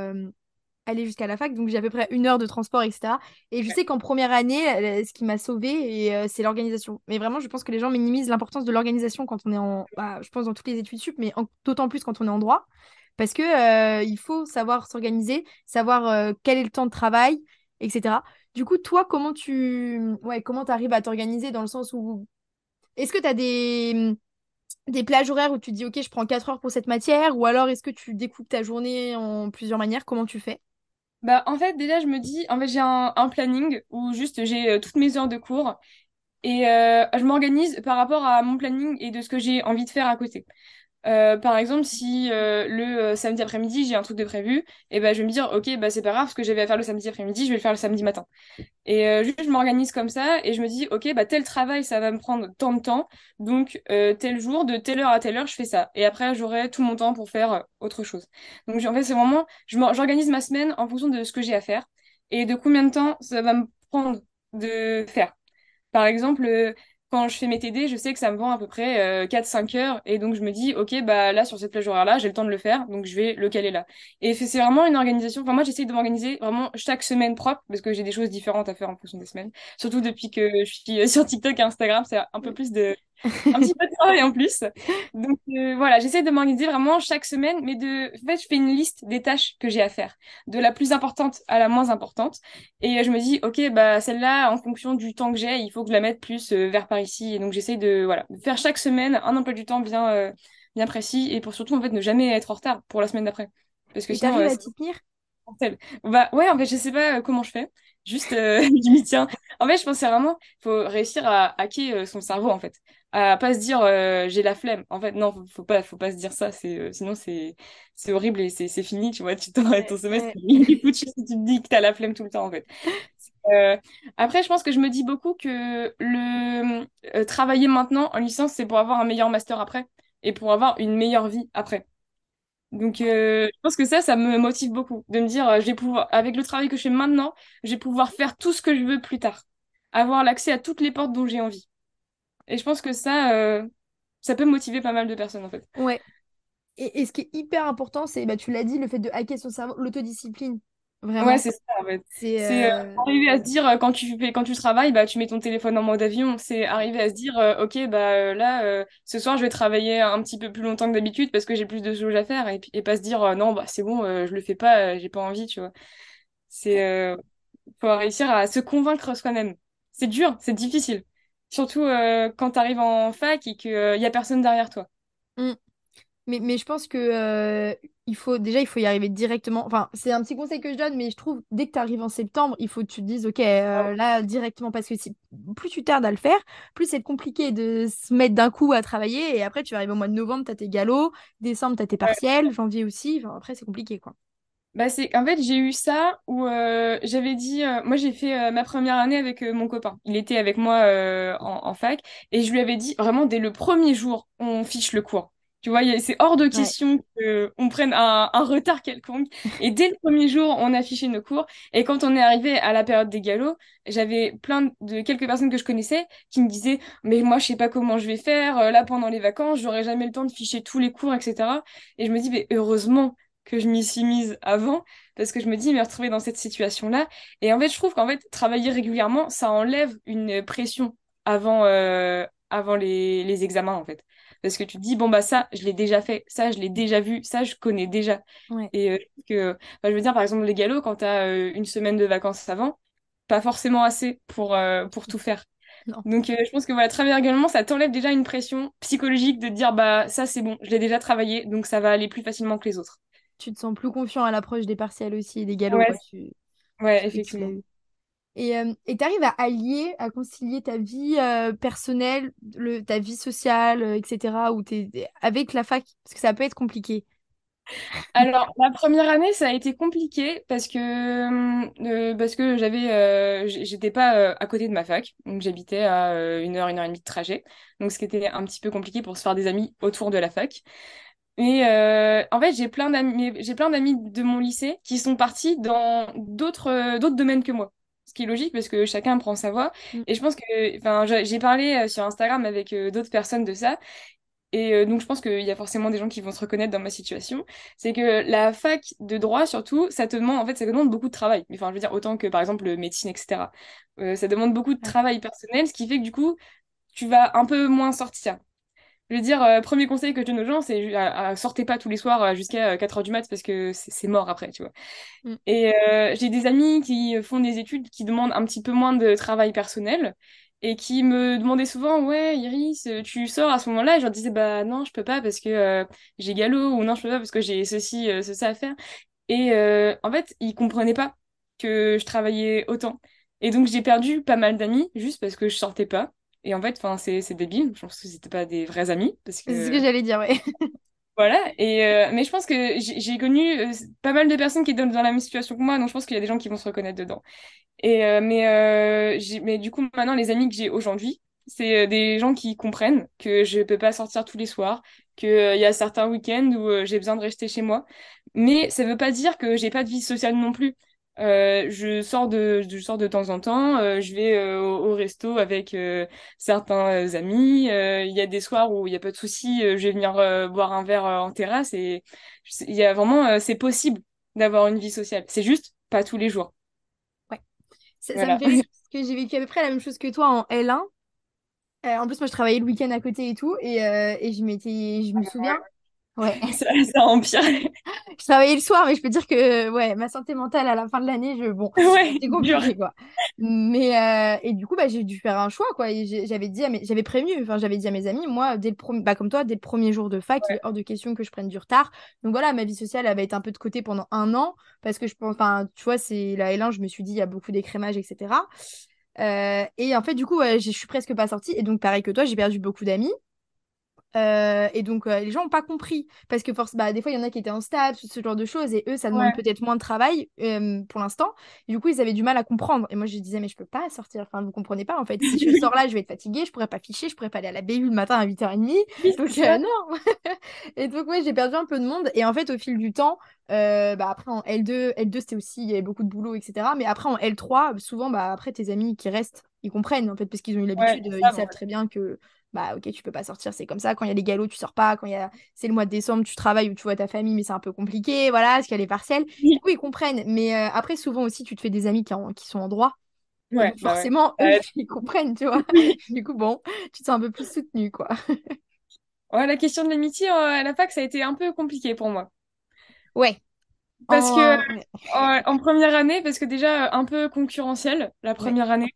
aller jusqu'à la fac, donc j'ai à peu près une heure de transport, etc. Et je sais qu'en première année, ce qui m'a sauvée, euh, c'est l'organisation. Mais vraiment, je pense que les gens minimisent l'importance de l'organisation quand on est en, bah, je pense dans toutes les études sup, mais d'autant plus quand on est en droit, parce que euh, il faut savoir s'organiser, savoir euh, quel est le temps de travail, etc. Du coup, toi, comment tu ouais, comment arrives à t'organiser dans le sens où est-ce que tu as des, des plages horaires où tu te dis, OK, je prends 4 heures pour cette matière, ou alors est-ce que tu découpes ta journée en plusieurs manières? Comment tu fais? Bah, en fait, déjà, je me dis, en fait, j'ai un, planning où juste j'ai euh, toutes mes heures de cours et euh, je m'organise par rapport à mon planning et de ce que j'ai envie de faire à côté. Euh, par exemple, si euh, le euh, samedi après-midi j'ai un truc de prévu, et ben je vais me dire, ok, bah c'est pas grave, ce que j'avais à faire le samedi après-midi, je vais le faire le samedi matin. Et juste, je m'organise comme ça et je me dis, ok, bah tel travail, ça va me prendre tant de temps, donc tel jour, de telle heure à telle heure, je fais ça. Et après, j'aurai tout mon temps pour faire autre chose. Donc en fait, c'est vraiment, j'organise ma semaine en fonction de ce que j'ai à faire et de combien de temps ça va me prendre de faire. Par exemple, quand je fais mes TD, je sais que ça me prend à peu près euh, 4-5 heures. Et donc, je me dis, OK, bah là, sur cette plage horaire-là, j'ai le temps de le faire. Donc, je vais le caler là. Et c'est vraiment une organisation. Enfin, moi, j'essaye de m'organiser vraiment chaque semaine propre parce que j'ai des choses différentes à faire en fonction des semaines. Surtout depuis que je suis euh, sur TikTok et Instagram, c'est un peu plus de un petit peu de travail en plus. Donc euh, voilà, j'essaie de m'organiser vraiment chaque semaine, mais de, en fait, je fais une liste des tâches que j'ai à faire, de la plus importante à la moins importante. Et euh, je me dis, ok, bah celle-là, en fonction du temps que j'ai, il faut que je la mette plus euh, vers par ici. Et donc j'essaie de, voilà, faire chaque semaine un emploi du temps bien, euh, bien précis et pour surtout en fait ne jamais être en retard pour la semaine d'après. Parce que Et sinon, t'arrives à t'y tenir? Bah ouais, en fait, je sais pas comment je fais. Juste, euh, je m'y tiens. En fait, je pense que vraiment, faut réussir à hacker euh, son cerveau, en fait. À pas se dire, euh, j'ai la flemme. En fait, non, faut, faut pas, faut pas se dire ça. C'est, sinon, c'est, c'est horrible et c'est, fini, tu vois. Tu ton semestre, il est foutu si tu te dis que t'as la flemme tout le temps, en fait. Euh, après, je pense que je me dis beaucoup que le euh, travailler maintenant en licence, c'est pour avoir un meilleur master après et pour avoir une meilleure vie après. Donc, euh, je pense que ça, ça me motive beaucoup de me dire, euh, je vais pouvoir, avec le travail que je fais maintenant, je vais pouvoir faire tout ce que je veux plus tard, avoir l'accès à toutes les portes dont j'ai envie. Et je pense que ça, euh, ça peut motiver pas mal de personnes en fait. Ouais. Et, ce qui est hyper important, c'est, bah, tu l'as dit, le fait de hacker son cerveau, l'autodiscipline. Ouais, c'est ça en fait. C'est euh, euh, arriver à se dire, euh, quand tu quand tu travailles, bah, tu mets ton téléphone en mode avion. C'est arriver à se dire, ok, bah là, euh, ce soir, je vais travailler un petit peu plus longtemps que d'habitude parce que j'ai plus de choses à faire et, pas se dire, non, bah c'est bon, euh, je le fais pas, j'ai pas envie, tu vois. C'est faut réussir à se convaincre soi-même. C'est dur, c'est difficile. Surtout quand tu arrives en fac et qu'il y a personne derrière toi. mm. Mais, mais je pense que euh, il faut déjà il faut y arriver directement. Enfin, c'est un petit conseil que je donne, mais je trouve dès que tu arrives en septembre, il faut que tu te dises ok euh, là directement. Parce que si plus tu tardes à le faire, plus c'est compliqué de se mettre d'un coup à travailler. Et après tu arrives au mois de novembre, t'as tes galops, décembre t'as tes partiels, janvier aussi. Enfin, après c'est compliqué quoi. Bah c'est en fait j'ai eu ça où euh, j'avais dit euh, moi j'ai fait euh, ma première année avec mon copain. Il était avec moi en, en fac. Et je lui avais dit vraiment dès le premier jour on fiche le cours tu vois c'est hors de Ouais, question qu'on prenne un, un retard quelconque. Et dès le premier jour on a fiché nos cours. Et quand on est arrivé à la période des galops j'avais plein de quelques personnes que je connaissais qui me disaient mais moi je sais pas comment je vais faire. Euh, là pendant les vacances j'aurai jamais le temps de ficher tous les cours etc et je me dis mais heureusement que je m'y suis mise avant, parce que je me dis, me retrouver dans cette situation-là. Et en fait, je trouve qu'en fait, travailler régulièrement, ça enlève une pression avant, euh, avant les, les examens, en fait. Parce que tu te dis, bon, bah ça, je l'ai déjà fait, ça, je l'ai déjà vu, ça, je connais déjà. ouais, Et euh, que, enfin, je veux dire, par exemple, les galops, quand tu as une semaine de vacances avant, pas forcément assez pour, euh, pour tout faire. non. Donc, euh, je pense que voilà, travailler régulièrement, ça t'enlève déjà une pression psychologique de te dire, bah ça, c'est bon, je l'ai déjà travaillé, donc ça va aller plus facilement que les autres. Tu te sens plus confiant à l'approche des partiels aussi et des galops Ouais, quoi. Tu, effectivement. Et euh, tu arrives à allier, à concilier ta vie euh, personnelle, le, ta vie sociale, euh, etc., ou avec la fac, parce que ça peut être compliqué. Alors, la première année, ça a été compliqué parce que, parce que j'avais, j'étais pas à côté de ma fac, donc j'habitais à une heure, une heure et demie de trajet, donc ce qui était un petit peu compliqué pour se faire des amis autour de la fac. Et euh, en fait, j'ai plein d'amis, j'ai plein d'amis de mon lycée qui sont partis dans d'autres euh, d'autres domaines que moi. Ce qui est logique parce que chacun prend sa voie. Mm. Et je pense que, enfin, j'ai parlé euh, sur Instagram avec d'autres personnes de ça. Et donc, je pense qu'il y a forcément des gens qui vont se reconnaître dans ma situation. C'est que la fac de droit, surtout, ça te demande, en fait, ça demande beaucoup de travail. Enfin, je veux dire, autant que, par exemple, médecine, etc. ça demande beaucoup de travail personnel, ce qui fait que, du coup, tu vas un peu moins sortir. Je veux dire, euh, premier conseil que je donne aux gens, c'est euh, sortez pas tous les soirs euh, jusqu'à 4h du mat parce que c'est mort après, tu vois. Mm. Et j'ai des amis qui font des études qui demandent un petit peu moins de travail personnel et qui me demandaient souvent, ouais, Iris, tu sors à ce moment-là Et je leur disais, bah non, je peux pas parce que j'ai galop ou non, je peux pas parce que j'ai ceci, ceci à faire. Et en fait, ils comprenaient pas que je travaillais autant. Et donc, j'ai perdu pas mal d'amis juste parce que je sortais pas. Et en fait, c'est débile. Je pense que c'était pas des vrais amis. Parce que... C'est ce que j'allais dire, ouais. voilà. Et, euh, mais je pense que j'ai connu euh, pas mal de personnes qui étaient dans la même situation que moi. Donc je pense qu'il y a des gens qui vont se reconnaître dedans. Et, euh, mais, mais du coup, maintenant, les amis que j'ai aujourd'hui, c'est des gens qui comprennent que je peux pas sortir tous les soirs, qu'il y a certains week-ends où j'ai besoin de rester chez moi. Mais ça veut pas dire que j'ai pas de vie sociale non plus. Euh, je sors de je sors de temps en temps euh, je vais euh, au, resto avec certains amis. Il y a des soirs où il y a pas de souci je vais venir boire un verre en terrasse et il y a vraiment c'est possible d'avoir une vie sociale. C'est juste pas tous les jours. Ouais. Ça, me fait parce que j'ai vécu à peu près la même chose que toi en L1 en plus moi je travaillais le week-end à côté et tout et, et je m'étais je me souviens Ouais. Ça, ça empire. je travaillais le soir, mais je peux dire que ouais, ma santé mentale à la fin de l'année, je bon, ouais, c'est compliqué quoi. Mais euh, et du coup, bah, j'ai dû faire un choix quoi. J'avais dit, j'avais prévenu, enfin j'avais dit à mes amis, moi dès le premier, bah, comme toi, dès le premier jour de fac, il est hors de question que je prenne du retard. Donc voilà, ma vie sociale va être un peu de côté pendant un an parce que je pense, enfin tu vois, c'est la L1, je me suis dit il y a beaucoup d'écrémage, etc. Euh, et en fait, du coup, je suis presque pas sortie. Et donc, pareil que toi, j'ai perdu beaucoup d'amis. Euh, et donc, euh, les gens n'ont pas compris. Parce que force, bah, des fois, il y en a qui étaient en stage, ce genre de choses. Et eux, ça demande peut-être moins de travail euh, pour l'instant. Du coup, ils avaient du mal à comprendre. Et moi, je disais, mais je peux pas sortir. Enfin, vous comprenez pas, en fait. Si je sors là, je vais être fatiguée. Je pourrais pas ficher. Je pourrais pas aller à la BU le matin à 8h30. donc, non. et donc, ouais, j'ai perdu un peu de monde. Et en fait, au fil du temps, bah, après, en L2, L2 c'était aussi, il y avait beaucoup de boulot, etc. Mais après, en L3, souvent, bah, après, tes amis qui restent, ils comprennent, en fait, parce qu'ils ont eu l'habitude. ils savent très bien que bah ok tu peux pas sortir c'est comme ça. Quand il y a les galops tu sors pas. Quand il y a c'est le mois de décembre tu travailles ou tu vois ta famille mais c'est un peu compliqué. Voilà parce qu'il y a les partiels du coup ils comprennent. Mais euh, après souvent aussi tu te fais des amis qui, qui sont en droit. Ouais, bah forcément ils comprennent tu vois. Du coup bon tu te sens un peu plus soutenu quoi. Ouais la question de l'amitié euh, à la fac ça a été un peu compliqué pour moi. Ouais. Parce que en première année parce que déjà un peu concurrentiel la première année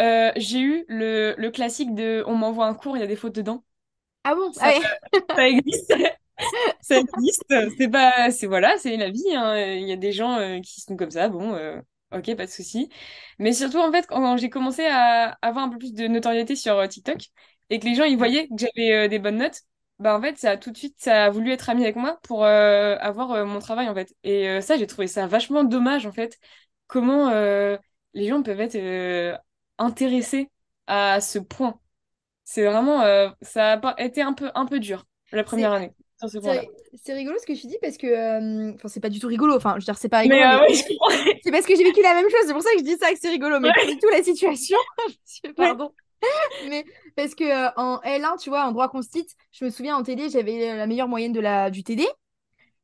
euh, j'ai eu le, le, classique de on m'envoie un cours, il y a des fautes dedans. Ah bon? Ça, ça existe. ça existe. C'est pas, c'est voilà, c'est la vie. Hein. Il y a des gens euh, qui sont comme ça. Bon, euh, ok, pas de souci. Mais surtout en fait, quand j'ai commencé à avoir un peu plus de notoriété sur TikTok et que les gens ils voyaient que j'avais des bonnes notes, bah en fait ça a tout de suite ça a voulu être ami avec moi pour avoir mon travail en fait. Et ça j'ai trouvé ça vachement dommage en fait. Comment les gens peuvent être intéressé à ce point. C'est vraiment, euh, ça a été un peu, un peu dur la première année. C'est rigolo ce que tu dis parce que, euh, enfin, c'est pas du tout rigolo. Enfin, je veux dire, c'est pas rigolo. Mais, euh, c'est parce que j'ai vécu la même chose. C'est pour ça que je dis ça que c'est rigolo, mais pas du tout la situation. Pardon. mais parce que en L1, tu vois, en droit constit, je me souviens en TD, j'avais la meilleure moyenne de la du TD.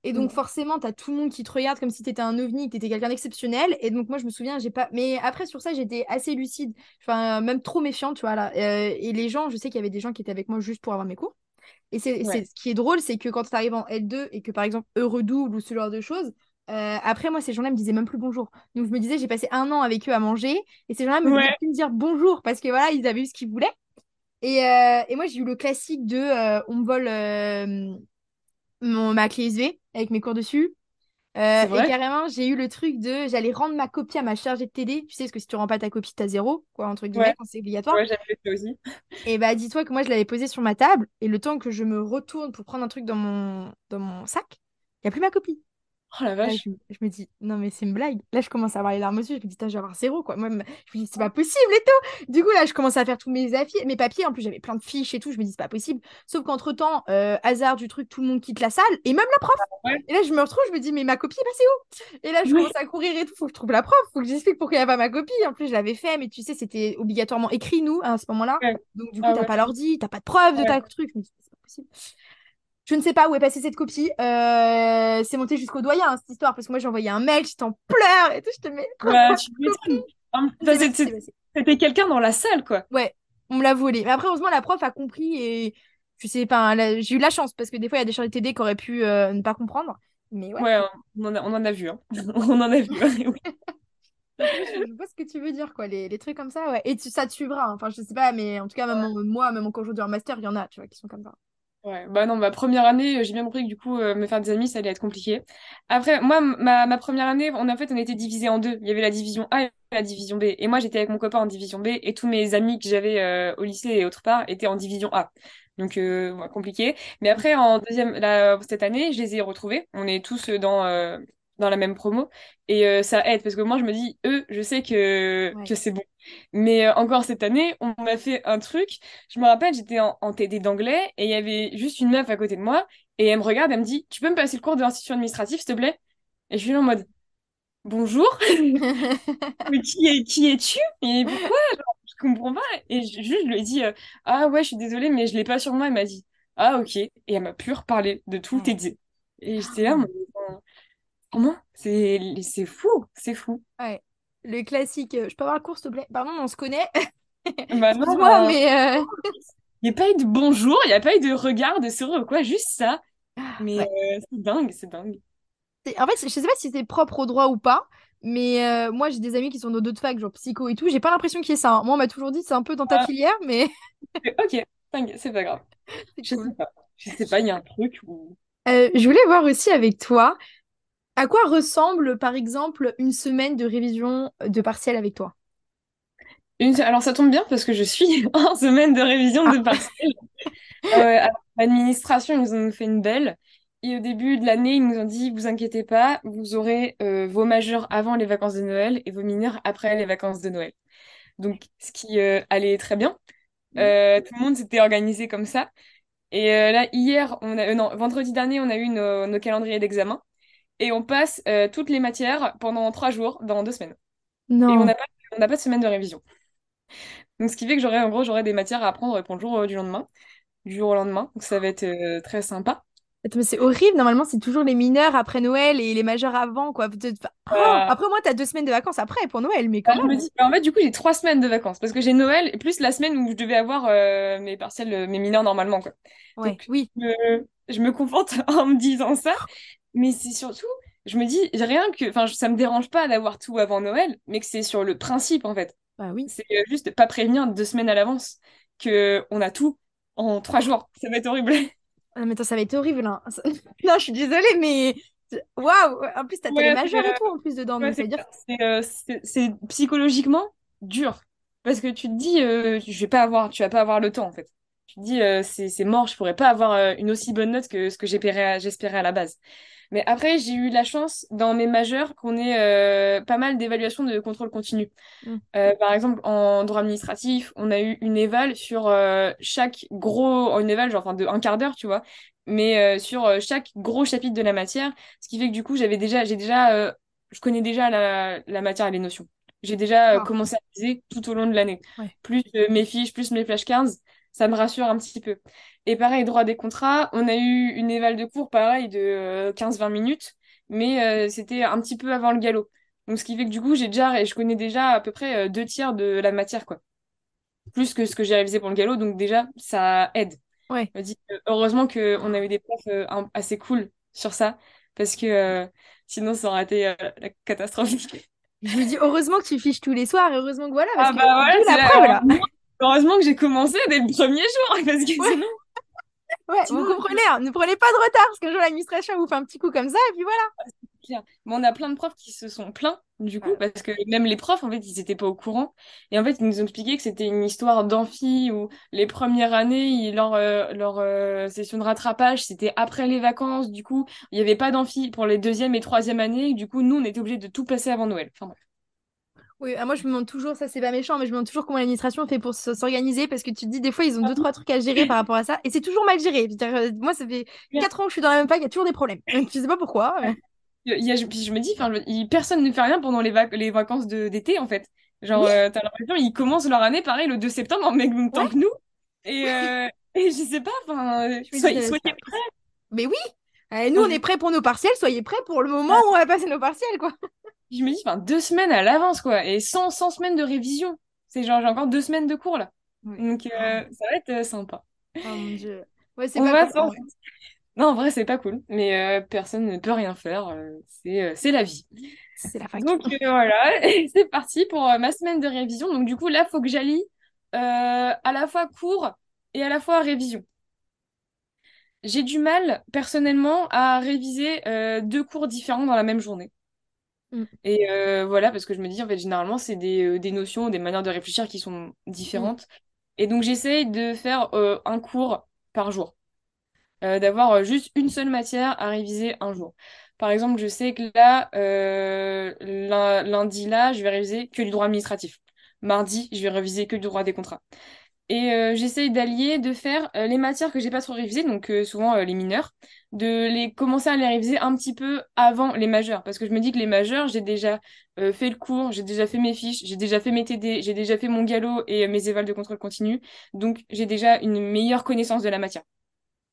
Et donc, mm. forcément, tu as tout le monde qui te regarde comme si tu étais un ovni, que tu étais quelqu'un d'exceptionnel. Et donc, moi, je me souviens, j'ai pas. Mais après, sur ça, j'étais assez lucide, enfin, même trop méfiante, tu vois. Là. Euh, et les gens, je sais qu'il y avait des gens qui étaient avec moi juste pour avoir mes cours. Et c'est ce qui est drôle, c'est que quand tu arrives en L2 et que, par exemple, eux redoublent ou ce genre de choses, euh, après, moi, ces gens-là me disaient même plus bonjour. Donc, je me disais, j'ai passé un an avec eux à manger. Et ces gens-là me disaient plus me dire bonjour parce que voilà, ils avaient eu ce qu'ils voulaient. Et, euh, et moi, j'ai eu le classique de on me vole mon, ma clé USB avec mes cours dessus. Euh, et carrément, j'ai eu le truc de j'allais rendre ma copie à ma chargée de TD. Tu sais, parce que si tu rends pas ta copie, t'as zéro, quoi, entre guillemets, Ouais, quand c'est obligatoire. ouais, j'avais fait aussi. Et bah, dis-toi que moi, je l'avais posée sur ma table. Et le temps que je me retourne pour prendre un truc dans mon, dans mon sac, il n'y a plus ma copie. Oh la Là, vache. je, je me dis, non, mais c'est une blague. Là, je commence à avoir les larmes aux yeux. Je me dis, je vais avoir zéro, quoi. Moi, je me dis, c'est pas possible et tout. Du coup, là, je commence à faire tous mes, mes papiers. En plus, j'avais plein de fiches et tout. Je me dis, c'est pas possible. Sauf qu'entre-temps, euh, hasard du truc, tout le monde quitte la salle et même la prof. Ouais. Et là, je me retrouve, je me dis, mais ma copie est passée où? Et là, je Ouais. commence à courir et tout. Faut que je trouve la prof. Faut que j'explique pourquoi il n'y a pas ma copie. En plus, je l'avais fait, mais tu sais, c'était obligatoirement écrit, nous, à ce moment-là. Ouais. Donc, du coup, Ah t'as ouais. pas l'ordi, t'as pas de preuve de ta truc. Je me dis, c'est pas possible. Je ne sais pas où est passée cette copie. Euh, c'est monté jusqu'au doyen, hein, cette histoire, parce que moi, j'ai envoyé un mail, j'étais en pleurs et tout. Je te mets. Tu passé. C'était quelqu'un dans la salle, quoi. Ouais, on me l'a volé. Mais après, heureusement, la prof a compris et je sais pas, a- j'ai eu la chance parce que des fois, il y a des chargés de TD qui auraient pu euh, ne pas comprendre. Mais ouais, Ouais, on en a, on en a vu. Hein. On en a vu. oui. Je, je vois ce que tu veux dire, quoi. Les, les trucs comme ça, ouais. Et tu, ça te suivra. hein. Enfin, je sais pas, mais en tout cas, même moi, même encore aujourd'hui en master, il y en a, tu vois, qui sont comme ça. Ouais, bah non, ma première année, euh, j'ai bien compris que du coup, euh, me faire des amis, ça allait être compliqué. Après, moi, ma, première année, en fait, on était divisé en deux. Il y avait la division A et la division B. Et moi, j'étais avec mon copain en division B et tous mes amis que j'avais euh, au lycée et autre part étaient en division A. Donc, compliqué. Mais après, en deuxième, cette année, je les ai retrouvés. On est tous dans, dans la même promo. Et euh, ça aide parce que moi, je me dis, eux, je sais que, Ouais. que c'est bon. Mais euh, encore cette année, on m'a fait un truc. Je me rappelle, j'étais en, en TD d'anglais et il y avait juste une meuf à côté de moi et elle me regarde, elle me dit, tu peux me passer le cours de l'institution administrative, s'il te plaît? Et je suis là en mode, bonjour, mais qui est, qui es-tu? Et pourquoi? Je comprends pas. Et je, juste, je lui ai dit, euh, ah ouais, je suis désolée, mais je l'ai pas sur moi. Elle m'a dit, ah ok. Et elle m'a pu reparler de tout Ouais. TD. Et j'étais là, en mode, enfin, comment? C'est, c'est fou, c'est fou. Ouais. Le classique, euh, je peux avoir le cours, s'il te plaît? Pardon, on se connaît. Bah non, euh, mais. euh, Il n'y a pas eu de bonjour, il n'y a pas eu de regard, de sourire ou quoi, juste ça. Mais Ouais. euh, c'est dingue, c'est dingue. En fait, je sais pas si c'est propre au droit ou pas, mais moi j'ai des amis qui sont dans d'autres facs, genre psycho et tout. J'ai pas l'impression qu'il y ait ça. hein. Moi, on m'a toujours dit c'est un peu dans ta Ah, filière, mais ok, dingue, c'est pas grave. Je cool. sais pas. Je sais pas, il y a un truc où... Euh, je voulais voir aussi avec toi, à quoi ressemble par exemple une semaine de révision de partiel avec toi? Une... Alors ça tombe bien parce que je suis en semaine de révision Ah, de partiel. Euh, l'administration, ils nous ont fait une belle. Et au début de l'année, ils nous ont dit, vous inquiétez pas, vous aurez euh, vos majeurs avant les vacances de Noël et vos mineurs après les vacances de Noël. Donc, ce qui euh, allait très bien. Euh, tout le monde s'était organisé comme ça. Et là, hier, on a, non, vendredi dernier, on a eu nos, nos calendriers d'examen. Et on passe euh, toutes les matières pendant trois jours, dans deux semaines. Et on Non. n'a pas, on n'a pas de semaine de révision. Donc, ce qui fait que j'aurai, en gros, j'aurai des matières à apprendre pour le jour euh, du lendemain, du jour au lendemain. Donc, ça va être euh, très sympa. Mais c'est horrible. Normalement, c'est toujours les mineurs après Noël et les majeurs avant, quoi. Enfin, oh, Après, moi, t'as deux semaines de vacances après pour Noël, mais bah, quand je me même. dis, en fait, du coup, j'ai trois semaines de vacances parce que j'ai Noël et plus la semaine où je devais avoir euh, mes partiels, mes mineurs normalement, quoi. Ouais, Donc, oui. je me, je me en me disant ça. Mais c'est surtout, je me dis, rien que, enfin, ça me dérange pas d'avoir tout avant Noël, mais que c'est sur le principe, en fait. Bah oui. C'est euh, juste pas prévenir deux semaines à l'avance que on a tout en trois jours. Ça va être horrible. Ah, mais attends, ça va être horrible. hein. Non, je suis désolée, mais waouh! En plus, t'as t'as les Ouais, majeurs et tout en plus dedans, ouais, c'est dire. euh, c'est psychologiquement dur. Parce que tu te dis, euh, je vais pas avoir, tu vas pas avoir le temps, en fait. Tu te dis, euh, c'est mort, je pourrais pas avoir euh, une aussi bonne note que ce que j'espérais à la base. Mais après, j'ai eu la chance dans mes majeurs qu'on ait euh, pas mal d'évaluations de contrôle continu. Mm. Euh, par exemple, en droit administratif, on a eu une éval sur euh, chaque gros, une éval genre enfin, de un quart d'heure, tu vois, mais sur chaque gros chapitre de la matière, ce qui fait que du coup, j'avais déjà, j'ai déjà, je connais déjà la, la matière et les notions. J'ai déjà Ah, commencé à utiliser tout au long de l'année. ouais. Plus mes fiches, plus mes flashcards, ça me rassure un petit peu. Et pareil, droit des contrats, on a eu une éval de cours, pareil, de euh, 15-20 minutes, mais euh, c'était un petit peu avant le galop. Donc, ce qui fait que du coup, j'ai déjà, je connais déjà à peu près euh, deux tiers de la matière, quoi. Plus que ce que j'ai révisé pour le galop, donc déjà, ça aide. Ouais. Je me dis, euh, heureusement qu'on a eu des profs euh, assez cool sur ça, parce que euh, sinon, ça aurait été euh, la catastrophe. Je me dis heureusement que tu fiches tous les soirs, et heureusement que voilà, parce Ah que bah voilà, la preuve là. Heureusement que j'ai commencé dès le premier jour, parce que Ouais, sinon, ouais, vous comprenez, hein, ne prenez pas de retard, parce qu'un jour l'administration vous fait un petit coup comme ça, et puis voilà. clair. Mais on a plein de profs qui se sont plaints, du coup, parce que même les profs, en fait, ils étaient pas au courant. Et en fait, ils nous ont expliqué que c'était une histoire d'amphi où les premières années, leur, euh, leur euh, session de rattrapage, c'était après les vacances. Du coup, il n'y avait pas d'amphi pour les deuxième et troisième années. Du coup, nous, on était obligés de tout passer avant Noël. Enfin bref. Oui, ah, moi je me demande toujours, ça c'est pas méchant, mais je me demande toujours comment l'administration fait pour s'organiser parce que tu te dis des fois ils ont deux trois trucs à gérer par rapport à ça et c'est toujours mal géré. Euh, Moi ça fait quatre ans que je suis dans la même fac, il y a toujours des problèmes. Je sais pas pourquoi. mais- Il y a, je- puis je me dis, je- personne ne fait rien pendant les, vac- les vacances d'été, en fait. Genre, Oui, euh, t'as l'impression, ils commencent leur année, pareil, le 2 septembre, en même temps ouais. que nous. Et, euh, et je sais pas, enfin, soyez, soyez prêts. Mais oui, Euh, nous on est prêts pour nos partiels, soyez prêts pour le moment où on va passer nos partiels quoi. Je me dis, enfin, deux semaines à l'avance, quoi. Et sans, sans semaines de révision. C'est genre, j'ai encore deux semaines de cours, là. Oui. Donc, euh, ça va être euh, sympa. oh mon Dieu. Ouais, c'est On pas va cool. s'en... Non, en vrai, c'est pas cool. Mais euh, personne ne peut rien faire. c'est, la vie. C'est la fac. Donc voilà, c'est parti pour ma semaine de révision. Donc du coup, là, faut que j'allie à la fois cours et à la fois révision. J'ai du mal, personnellement, à réviser euh, deux cours différents dans la même journée. Mm, Et euh, voilà, parce que je me dis, en fait, généralement, c'est des, euh, des notions, des manières de réfléchir qui sont mm, différentes. Et donc, j'essaye de faire euh, un cours par jour. Euh, d'avoir juste une seule matière à réviser un jour. Par exemple, je sais que là, lun- lundi, là, je vais réviser que du droit administratif. Mardi, je vais réviser que du droit des contrats. Et euh, j'essaye d'allier, de faire euh, les matières que j'ai pas trop révisées, donc euh, souvent les mineurs, de les commencer à les réviser un petit peu avant les majeurs. Parce que je me dis que les majeurs, j'ai déjà fait le cours, j'ai déjà fait mes fiches, j'ai déjà fait mes TD, j'ai déjà fait mon galop et mes évals de contrôle continu. Donc j'ai déjà une meilleure connaissance de la matière.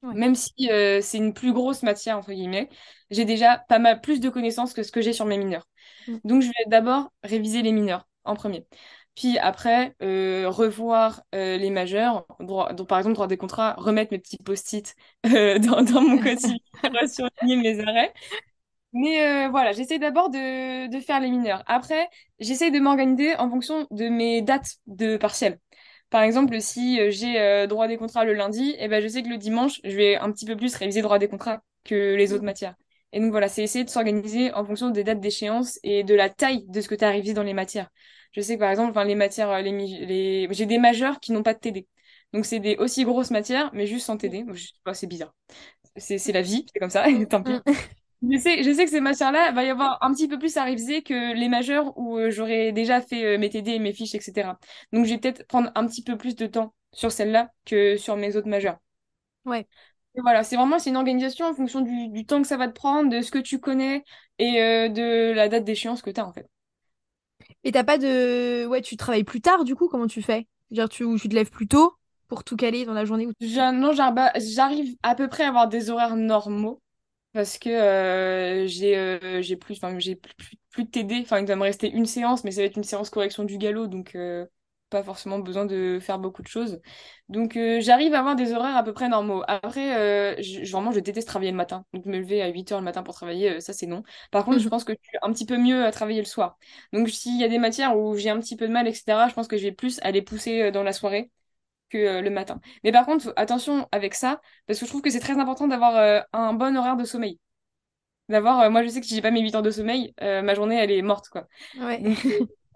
ouais. Même si c'est une plus grosse matière, entre guillemets, j'ai déjà pas mal plus de connaissances que ce que j'ai sur mes mineurs. Mm. Donc, je vais d'abord réviser les mineurs en premier. Puis après, euh, revoir euh, les majeurs, droit, donc, par exemple, droit des contrats, remettre mes petits post-it euh, dans, dans mon quotidien, surligner mes arrêts. Mais voilà, j'essaie d'abord de, de faire les mineurs. Après, j'essaie de m'organiser en fonction de mes dates de partiel. Par exemple, si j'ai droit des contrats le lundi, eh ben, je sais que le dimanche, je vais un petit peu plus réviser droit des contrats que les autres matières. Et donc voilà, c'est essayer de s'organiser en fonction des dates d'échéance et de la taille de ce que tu as révisé dans les matières. Je sais que par exemple, enfin, les matières, euh, les, j'ai des majeurs qui n'ont pas de TD. Donc c'est des aussi grosses matières, mais juste sans TD. Sais pas, c'est bizarre. C'est la vie, c'est comme ça, Mm, tant pis. mm. Je sais, je sais que ces matières-là, va y avoir un petit peu plus à réviser que les majeurs où euh, j'aurais déjà fait euh, mes TD, mes fiches, etc. Donc, je vais peut-être prendre un petit peu plus de temps sur celle-là que sur mes autres majeurs. Ouais. Et voilà, c'est vraiment c'est une organisation en fonction du, du temps que ça va te prendre, de ce que tu connais et euh, de la date d'échéance que tu as en fait. Et t'as pas de... Ouais, tu travailles plus tard du coup, comment tu fais? Tu, ou tu te lèves plus tôt pour tout caler dans la journée où. Je- non, j'arrive à peu près à avoir des horaires normaux. Parce que euh, j'ai euh, j'ai plus, plus, plus, plus de TD. Enfin, il va me rester une séance, mais ça va être une séance correction du galop, donc euh, pas forcément besoin de faire beaucoup de choses. Donc euh, j'arrive à avoir des horaires à peu près normaux. Après, euh, je, vraiment, je déteste travailler le matin. Donc me lever à 8 heures le matin pour travailler, euh, ça c'est non. Par contre, je pense que je suis un petit peu mieux à travailler le soir. Donc s'il y a des matières où j'ai un petit peu de mal, etc., je pense que je vais plus aller pousser dans la soirée que le matin. Mais par contre, attention avec ça, parce que je trouve que c'est très important d'avoir un bon horaire de sommeil. D'avoir, euh, moi je sais que si j'ai pas mes 8 heures de sommeil, euh, ma journée elle est morte quoi. Ouais.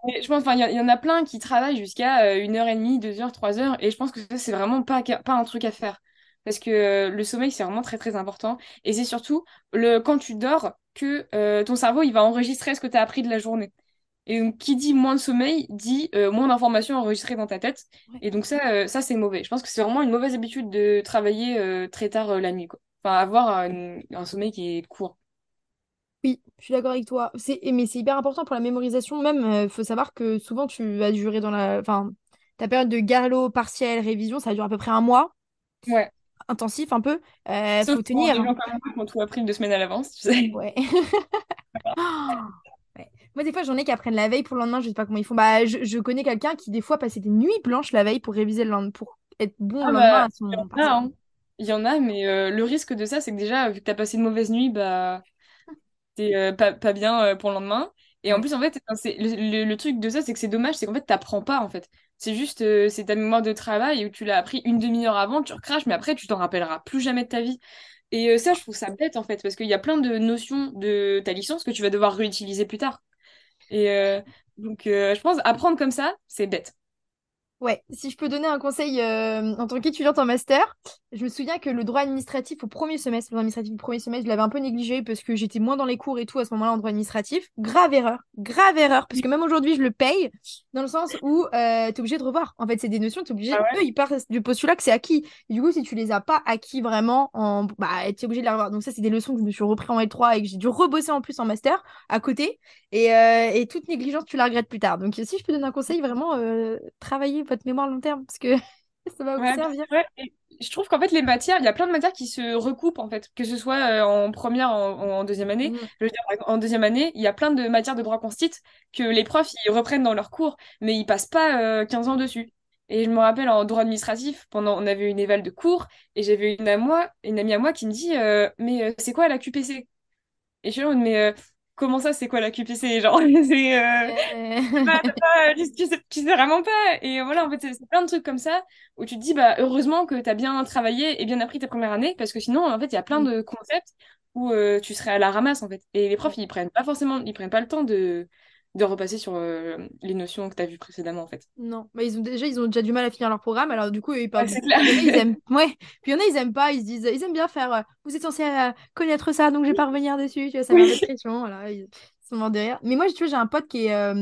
Je pense, enfin il y, en a plein qui travaillent jusqu'à euh, une heure et demie, deux heures, trois heures, et je pense que ça c'est vraiment pas, pas un truc à faire. Parce que euh, le sommeil c'est vraiment très très important. Et c'est surtout le, quand tu dors que euh, ton cerveau il va enregistrer ce que tu as appris de la journée. Et donc, qui dit moins de sommeil dit euh, moins d'informations enregistrées dans ta tête. Et donc, ça, euh, ça c'est mauvais. Je pense que c'est vraiment une mauvaise habitude de travailler très tard la nuit, quoi. Enfin, avoir un, un sommeil qui est court. Oui, je suis d'accord avec toi. C'est... Mais c'est hyper important pour la mémorisation. Même, il faut savoir que souvent, tu vas durer dans la... Enfin, ta période de galop, partiel, révision, ça dure à peu près un mois, Ouais. intensif un peu. Euh, Sauf faut tenir. ont tout appris deux semaines à l'avance, tu sais. Ouais. Ouais. Moi, des fois, j'en ai qui apprennent la veille pour le lendemain, je sais pas comment ils font. Bah, je, je connais quelqu'un qui, des fois, passait des nuits blanches la veille pour réviser le lendemain, pour être bon Ah le lendemain bah, à il y son hein. Il y en a, mais euh, le risque de ça, c'est que déjà, vu que t'as passé une mauvaise nuit, bah, euh, pas, pas bien euh, pour le lendemain. Et en Ouais. plus, en fait, le, le- le truc de ça, c'est que c'est dommage, c'est qu'en fait, t'apprends pas, en fait. C'est juste, euh, c'est ta mémoire de travail où tu l'as appris une demi-heure avant, tu recraches, mais après, tu t'en rappelleras plus jamais de ta vie. Et euh, ça, je trouve ça bête, en fait, parce qu'il y a plein de notions de ta licence que tu vas devoir réutiliser plus tard. Et euh, donc, je pense, apprendre comme ça, c'est bête. Ouais, si je peux donner un conseil euh, en tant qu'étudiante en master, je me souviens que le droit administratif au premier semestre, le droit administratif au premier semestre, je l'avais un peu négligé parce que j'étais moins dans les cours et tout à ce moment-là en droit administratif. Grave erreur, grave erreur, parce que même aujourd'hui je le paye dans le sens où euh, tu es obligé de revoir. En fait, c'est des notions, tu es obligé, Ah ouais? eux ils partent du postulat que c'est acquis. Et du coup, si tu les as pas acquis vraiment, en... bah, tu es obligé de les revoir. Donc ça, c'est des leçons que je me suis repris en L3 et que j'ai dû rebosser en plus en master à côté. Et, euh, et toute négligence, tu la regrettes plus tard. Donc si je peux donner un conseil, vraiment, euh, travaillez votre mémoire long terme parce que ça va vous Ouais, servir. ouais. Je trouve qu'en fait, les matières, il y a plein de matières qui se recoupent, en fait, que ce soit euh, en première, en, en deuxième année. Mm. Je veux dire, en deuxième année, il y a plein de matières de droit constit que les profs, ils reprennent dans leurs cours, mais ils passent pas euh, 15 ans dessus. Et je me rappelle, en droit administratif, pendant, on avait une éval de cours, et j'avais une, à moi, une amie à moi qui me dit, euh, mais euh, c'est quoi la QPC? Et je suis là, mais euh, comment ça, c'est quoi la QPC? Genre, c'est... euh, pas, Euh, pas, tu, sais, tu sais vraiment pas. Et voilà, en fait, c'est plein de trucs comme ça où tu te dis, bah, heureusement que tu as bien travaillé et bien appris ta première année, parce que sinon, en fait, il y a plein mm, de concepts où euh, tu serais à la ramasse, en fait. Et les profs, ils prennent pas forcément, ils prennent pas le temps de, de repasser sur euh, les notions que tu as vues précédemment, en fait. Non, mais ils ont déjà ils ont déjà du mal à finir leur programme, alors du coup ils c'est beaucoup. clair. Ils aiment ouais, puis il y en a ils aiment pas, ils se disent ils aiment bien faire euh, vous êtes censé euh, connaître ça donc je vais pas revenir dessus, tu vois, ça Oui. pression, voilà, ils, sont morts de rire. Mais moi tu vois, j'ai un pote qui est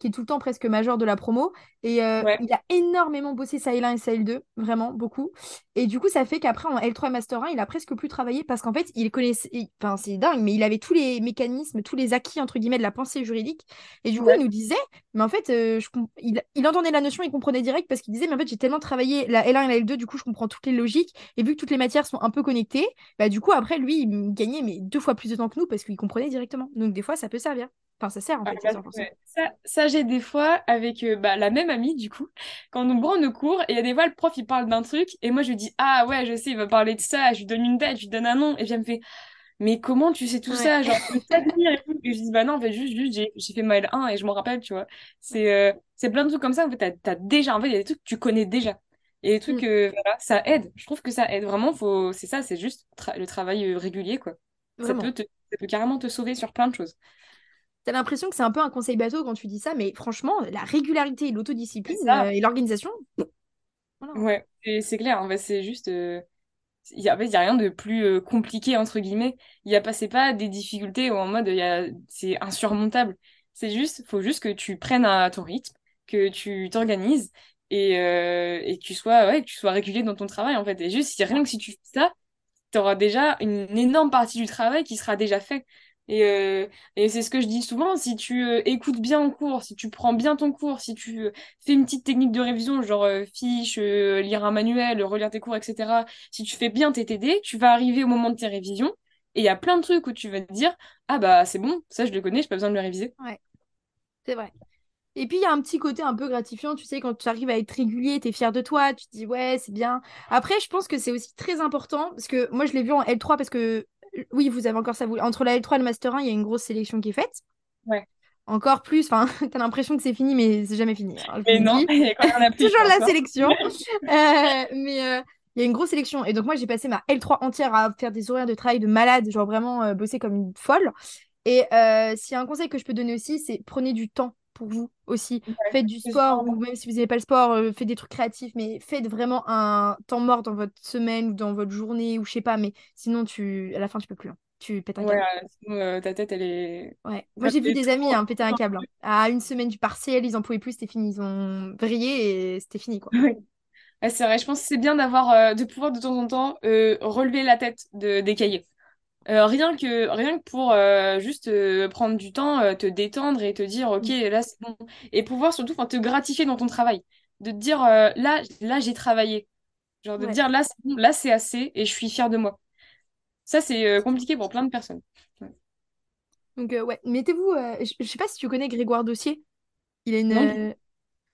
qui est tout le temps presque major de la promo et euh, Ouais, il a énormément bossé ça L1 et ça L2, vraiment beaucoup. Et du coup, ça fait qu'après en L3 Master 1, il a presque plus travaillé parce qu'en fait, il connaissait enfin c'est dingue, mais il avait tous les mécanismes, tous les acquis entre guillemets de la pensée juridique et du coup, il nous disait mais en fait, euh, je com- il, il entendait la notion, il comprenait direct parce qu'il disait, mais en fait, j'ai tellement travaillé la L1 et la L2, du coup, je comprends toutes les logiques. Et vu que toutes les matières sont un peu connectées, bah, du coup, après, lui, il gagnait mais deux fois plus de temps que nous parce qu'il comprenait directement. Donc, des fois, ça peut servir. Enfin, ça sert, en Ah, fait, ça bah, ouais. Ça, ça j'ai des fois avec euh, bah, la même amie, du coup, quand on prend nos cours, et il y a des fois, le prof, il parle d'un truc, et moi, je lui dis, ah ouais, je sais, il va parler de ça, je lui donne une date, je lui donne un nom, et puis elle me fait, mais comment tu sais tout Ouais. ça? Genre, peux t'admire et tout. Et je dis, bah non, en fait, juste, juste, j'ai fait ma L1 et je m'en rappelle, tu vois. C'est euh, c'est plein de trucs comme ça, en fait, t'as, déjà, en fait, il y a des trucs que tu connais déjà. Et des trucs, Mm, euh, voilà, ça aide. Je trouve que ça aide. Vraiment, faut... c'est ça, c'est juste tra- le travail régulier, quoi. Ça peut te... ça peut carrément te sauver sur plein de choses. T'as l'impression que c'est un peu un conseil bateau quand tu dis ça, mais franchement, la régularité et l'autodiscipline euh, et l'organisation, voilà. Ouais, et c'est clair, en fait, c'est juste. euh, Il y a, en fait, il y a rien de plus euh, compliqué, entre guillemets. Il y a pas, c'est pas des difficultés où en mode a, c'est insurmontable. C'est juste, faut juste que tu prennes à ton rythme, que tu t'organises et, euh, et que tu sois, ouais, que tu sois régulier dans ton travail, en fait. Et juste, rien que si tu fais ça, tu auras déjà une énorme partie du travail qui sera déjà fait. Et, euh, et c'est ce que je dis souvent, si tu euh, écoutes bien en cours, si tu prends bien ton cours, si tu euh, fais une petite technique de révision, genre fiche, lire un manuel, relire tes cours, etc., si tu fais bien tes TD, tu vas arriver au moment de tes révisions, et il y a plein de trucs où tu vas te dire, ah bah c'est bon, ça je le connais, j'ai pas besoin de le réviser. Ouais, c'est vrai. Et puis, il y a un petit côté un peu gratifiant, tu sais, quand tu arrives à être régulier, tu es fier de toi, tu te dis, ouais, c'est bien. Après, je pense que c'est aussi très important, parce que moi, je l'ai vu en L3, parce que, oui, vous avez encore ça, vous... entre la L3 et le Master 1, il y a une grosse sélection qui est faite. Ouais. Encore plus, enfin, t'as l'impression que c'est fini, mais c'est jamais fini. Vous Mais non, il y a quand même un plus toujours la encore. sélection. Euh, mais euh, il y a une grosse sélection. Et donc, moi, j'ai passé ma L3 entière à faire des horaires de travail de malade, genre vraiment euh, bosser comme une folle. Et euh, s'il y a un conseil que je peux donner aussi, c'est prenez du temps pour vous aussi. Ouais, Faites du sport ou même si vous n'aimez pas le sport, euh, faites des trucs créatifs, mais faites vraiment un temps mort dans votre semaine ou dans votre journée ou je sais pas, mais sinon tu à la fin tu peux plus. hein. Tu pètes un Ouais, câble. euh, sinon, euh, ta tête, elle est... Ouais. Moi j'ai vu des amis hein, péter un câble. hein. À une semaine du partiel, ils en pouvaient plus, c'était fini. Ils ont vrillé et c'était fini quoi. Ouais, c'est vrai, je pense que c'est bien d'avoir, euh, de pouvoir de temps en temps euh, relever la tête de, des cahiers. Euh, rien que, rien que pour euh, juste euh, prendre du temps, te détendre et te dire, ok, Mm. là c'est bon. Et pouvoir surtout te gratifier dans ton travail. De te dire, là, là j'ai travaillé. Genre de te dire, là c'est bon, là c'est assez et je suis fière de moi. Ça, c'est compliqué pour plein de personnes. Ouais. Donc ouais, mettez-vous. je, je sais pas si tu connais Grégoire Dossier. Il a une.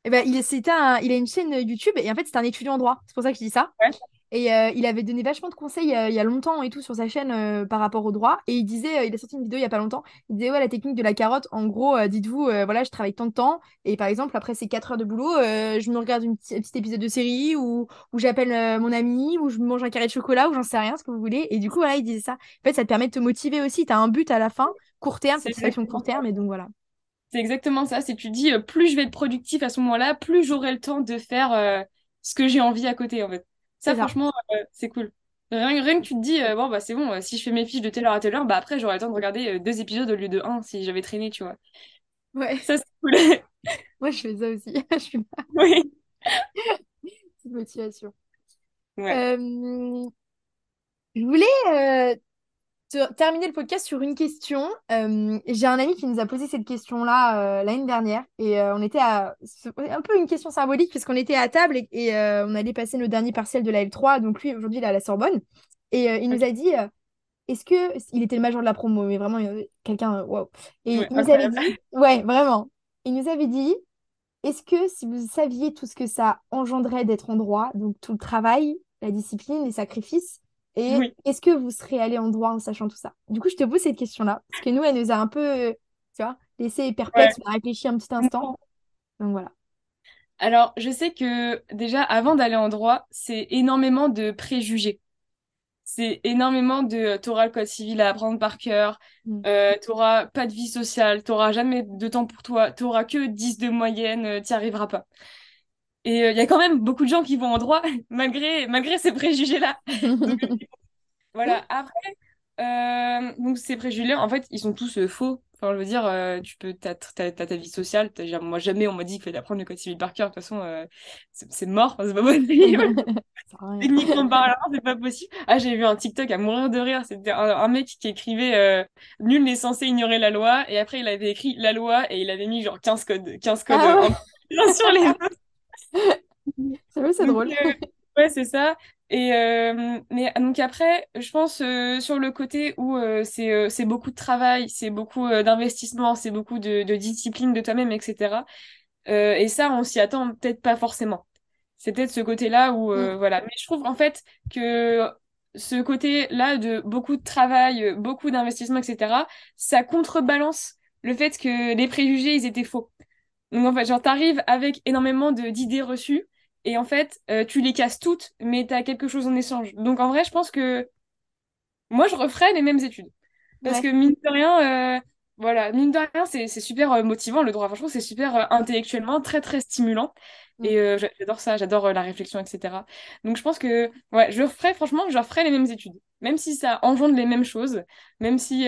Eh ben, il, est- un- il a une chaîne YouTube et en fait c'est un étudiant en droit. C'est pour ça que je dis ça. ouais. Et euh, il avait donné vachement de conseils euh, il y a longtemps et tout sur sa chaîne euh, par rapport au droit. Et il disait, il a sorti une vidéo il y a pas longtemps, il disait, ouais, la technique de la carotte, en gros, dites-vous, voilà, je travaille tant de temps. Et par exemple, après ces 4 heures de boulot, je me regarde une un petit épisode de série ou, ou j'appelle mon ami ou je mange un carré de chocolat ou j'en sais rien, ce que vous voulez. Et du coup, voilà, il disait ça. En fait, ça te permet de te motiver aussi. Tu as un but à la fin, court terme, satisfaction court terme. Et donc voilà. C'est exactement ça. C'est tu dis, plus je vais être productif à ce moment-là, plus j'aurai le temps de faire ce que j'ai envie à côté, en fait. Ça, franchement, euh, c'est cool. Rien, rien, que tu te dis, euh, bon, bah c'est bon, euh, si je fais mes fiches de telle heure à telle heure, bah après, j'aurai le temps de regarder deux épisodes au lieu de un si j'avais traîné, tu vois. Ouais. Ça, c'est cool. Moi, je fais ça aussi. je suis là. Oui. Petite motivation. Ouais. je voulais terminer le podcast sur une question. Euh, j'ai un ami qui nous a posé cette question-là euh, l'année dernière. Et euh, on était à un peu une question symbolique puisqu'on était à table et, on allait passer le dernier partiel de la L3. Donc lui aujourd'hui il est à la Sorbonne. Et il nous a dit est-ce que il était le major de la promo mais vraiment quelqu'un waouh. Et il nous avait dit ouais vraiment. Il nous avait dit est-ce que si vous saviez tout ce que ça engendrait d'être en droit donc tout le travail la discipline les sacrifices et est-ce que vous serez allé en droit en sachant tout ça? Du coup, je te pose cette question-là, parce que nous, elle nous a un peu, tu vois, laissé perplexe, on a réfléchi un petit instant. Donc voilà. Alors, je sais que déjà, avant d'aller en droit, c'est énormément de préjugés. C'est énormément de t'auras le code civil à apprendre par cœur, mm. euh, t'auras pas de vie sociale, t'auras jamais de temps pour toi, t'auras que 10 de moyenne, euh, t'y arriveras pas. Et il euh, y a quand même beaucoup de gens qui vont en droit malgré, malgré ces préjugés-là. voilà. Après, euh, donc ces préjugés, en fait, ils sont tous euh, faux. Enfin, je veux dire, tu peux, t'as, ta vie sociale. moi, jamais on m'a dit qu'il fallait apprendre le code civil par cœur. De toute façon, c'est, mort. C'est pas possible. Techniquement parlant, c'est pas possible. Ah, j'ai vu un TikTok à mourir de rire. C'était un, mec qui écrivait Nul n'est censé ignorer la loi. Et après, il avait écrit la loi et il avait mis genre 15 codes, 15 codes ah sur les c'est drôle. Euh, ouais, c'est ça. Et euh, mais donc après, je pense euh, sur le côté où c'est c'est beaucoup de travail, c'est beaucoup d'investissement, c'est beaucoup de, de, discipline de toi-même, etc. et ça, on s'y attend peut-être pas forcément. C'est peut-être ce côté-là où mm. voilà. Mais je trouve en fait que ce côté-là de beaucoup de travail, beaucoup d'investissement, etc. Ça contrebalance le fait que les préjugés ils étaient faux. Donc en fait, genre t'arrives avec énormément d'idées reçues et en fait, euh, tu les casses toutes, mais t'as quelque chose en échange. Donc en vrai, je pense que moi, je referais les mêmes études. Parce que mine de rien, euh, voilà, mine de rien, c'est super euh, motivant le droit. Franchement, c'est super intellectuellement très très stimulant. Et mm. j'adore ça, j'adore la réflexion, etc. Donc je pense que ouais, je referais, franchement, je referais les mêmes études. Même si ça engendre les mêmes choses, même si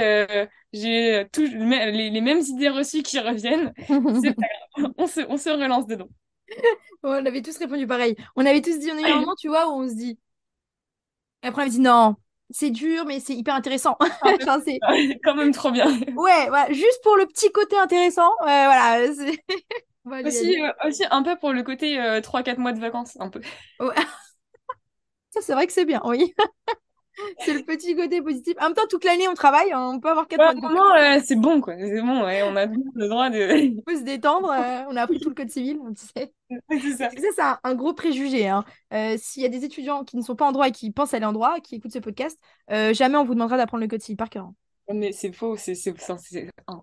j'ai les, les, mêmes idées reçues qui reviennent, c'est pas grave. On se, on se relance dedans. on avait tous répondu pareil. On avait tous dit, on a eu un moment, tu vois, où on se dit. Et après, on avait dit non, c'est dur, mais c'est hyper intéressant. enfin, c'est quand même trop bien. Ouais, juste pour le petit côté intéressant. voilà. aussi, euh, aussi un peu pour le côté 3-4 euh, mois de vacances, un peu. Ouais. Ça, c'est vrai que c'est bien, oui. C'est le petit côté positif. En même temps, toute l'année, on travaille, hein, on peut avoir 4 mois de c'est bon, quoi. C'est bon, ouais, on a le droit de. on peut se détendre, euh, on a appris tout le code civil, tu sais. c'est ça. C'est un, un, gros préjugé. Hein. Euh, s'il y a des étudiants qui ne sont pas en droit et qui pensent aller en droit, qui écoutent ce podcast, euh, jamais on vous demandera d'apprendre le code civil par cœur. Mais c'est faux, c'est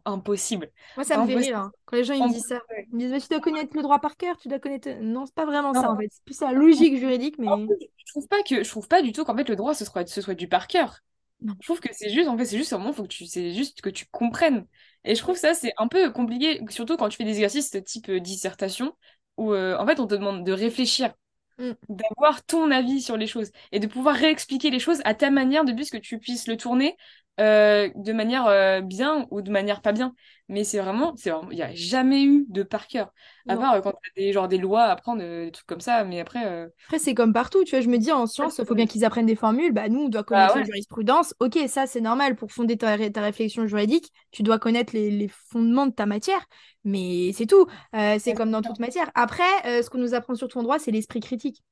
impossible. Moi, ça me fait rire. Hein. Quand les gens ils me disent ça, ils me disent Tu dois connaître le droit par cœur, tu dois connaître. Non, c'est pas vraiment ça en fait. C'est plus la logique juridique. mais Je trouve pas que je trouve pas du tout qu'en fait le droit ce soit, ce soit du par cœur. Je trouve que c'est juste, en fait, c'est juste un moment, faut que tu, c'est juste que tu comprennes. Et je trouve ça, c'est un peu compliqué, surtout quand tu fais des exercices de type euh, dissertation, où euh, en fait, on te demande de réfléchir, mm. d'avoir ton avis sur les choses, et de pouvoir réexpliquer les choses à ta manière, depuis que tu puisses le tourner euh, de manière euh, bien ou de manière pas bien. Mais c'est vraiment, c'est il n'y a jamais eu de par cœur. À part euh, quand tu as des, genre, des lois à apprendre, des trucs comme ça. Mais après. Après, c'est comme partout. Tu vois, je me dis en sciences, il faut bien qu'ils apprennent des formules. Bah, nous, on doit bah connaître la jurisprudence. Ok, ça, c'est normal. Pour fonder ta, ta, réflexion juridique, tu dois connaître les, les fondements de ta matière. Mais c'est tout. c'est comme dans toute matière. Après, ce qu'on nous apprend sur ton droit, c'est l'esprit critique.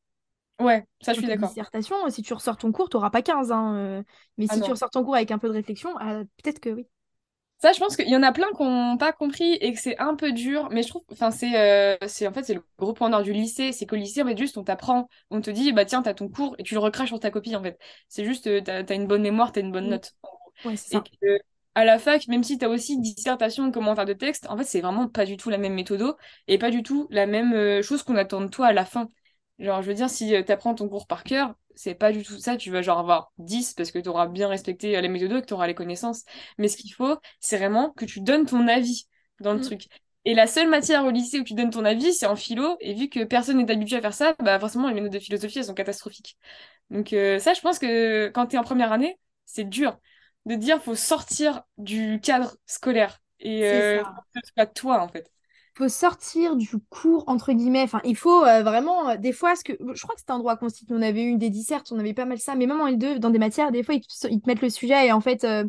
Ouais, ça je suis d'accord. dissertation, si tu ressors ton cours, tu n'auras pas 15. Hein, euh, mais ah si tu ressors ton cours avec un peu de réflexion, euh, peut-être que oui. Ça, je pense qu'il y en a plein qui n'ont pas compris et que c'est un peu dur, mais je trouve, enfin, c'est, euh, c'est, en fait, c'est le gros point d'ordre du lycée, c'est qu'au lycée, en fait, juste, on t'apprend, on te dit, bah tiens, t'as ton cours et tu le recraches sur ta copie, en fait. C'est juste, euh, t'as, t'as une bonne mémoire, t'as une bonne Mm. note. Ouais, c'est ça. que, à la fac, même si t'as aussi dissertation, commentaire de texte, en fait, c'est vraiment pas du tout la même méthode et pas du tout la même chose qu'on attend de toi à la fin. Genre, je veux dire, si tu apprends ton cours par cœur, c'est pas du tout ça, tu vas genre avoir 10 parce que tu auras bien respecté euh, la méthode et que tu auras les connaissances. Mais ce qu'il faut, c'est vraiment que tu donnes ton avis dans le Mm. truc. Et la seule matière au lycée où tu donnes ton avis, c'est en philo. Et vu que personne n'est habitué à faire ça, bah forcément, les méthodes de philosophie, elles sont catastrophiques. Donc euh, ça, je pense que quand tu es en première année, c'est dur de dire faut sortir du cadre scolaire. Et C'est euh, que ce soit toi, en fait. Faut sortir du cours entre guillemets. Enfin, il faut euh, vraiment euh, des fois ce que je crois que c'était un droit constitutionnel. On avait eu des dissertes, on avait pas mal ça, mais même en L2 dans des matières, des fois ils te, ils te mettent le sujet et en fait euh,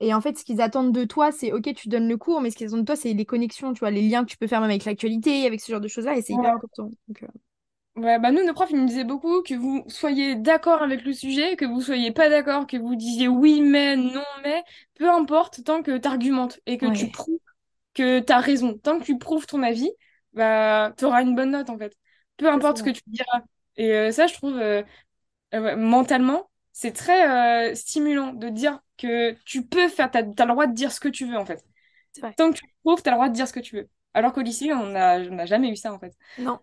et en fait ce qu'ils attendent de toi, c'est OK, tu donnes le cours, mais ce qu'ils attendent de toi, c'est les connexions, tu vois, les liens que tu peux faire même avec l'actualité, avec ce genre de choses-là et c'est hyper important. Donc, Ouais, bah nous, nos profs, ils nous disaient beaucoup que vous soyez d'accord avec le sujet, que vous soyez pas d'accord, que vous disiez oui, mais, non, mais, peu importe, tant que t'argumentes et que tu prouves que t'as raison, tant que tu prouves ton avis, bah, t'auras une bonne note, en fait. Peu importe ce que tu diras. Et euh, ça, je trouve, euh, euh, mentalement, c'est très stimulant de dire que tu peux faire, t'as, t'as le droit de dire ce que tu veux, en fait. Tant que tu prouves, t'as le droit de dire ce que tu veux. Alors qu'au lycée, on n'a jamais eu ça, en fait. Non.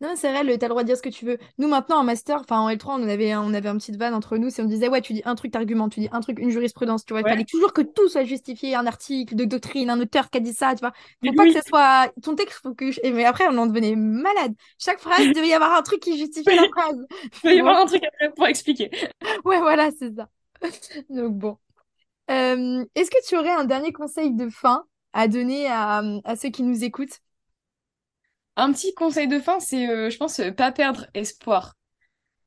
Non, c'est vrai, t'as le droit de dire ce que tu veux. Nous, maintenant, en master, enfin en L3, on avait, un- on avait un petit van entre nous, c'est on disait, ouais, tu dis un truc, t'argumentes, tu dis un truc, une jurisprudence, tu vois. Il fallait toujours que tout soit justifié, un article de doctrine, un auteur qui a dit ça, tu vois. Faut pas que ce soit ton texte, faut que. je- Mais après, on en devenait malade. Chaque phrase, il devait y avoir un truc qui justifiait la phrase. Il va Mais y avoir un truc après pour expliquer. ouais, voilà, c'est ça. Donc bon. Euh, est-ce que tu aurais un dernier conseil de fin à donner à, à ceux qui nous écoutent? Un petit conseil de fin, c'est, euh, je pense, euh, pas perdre espoir.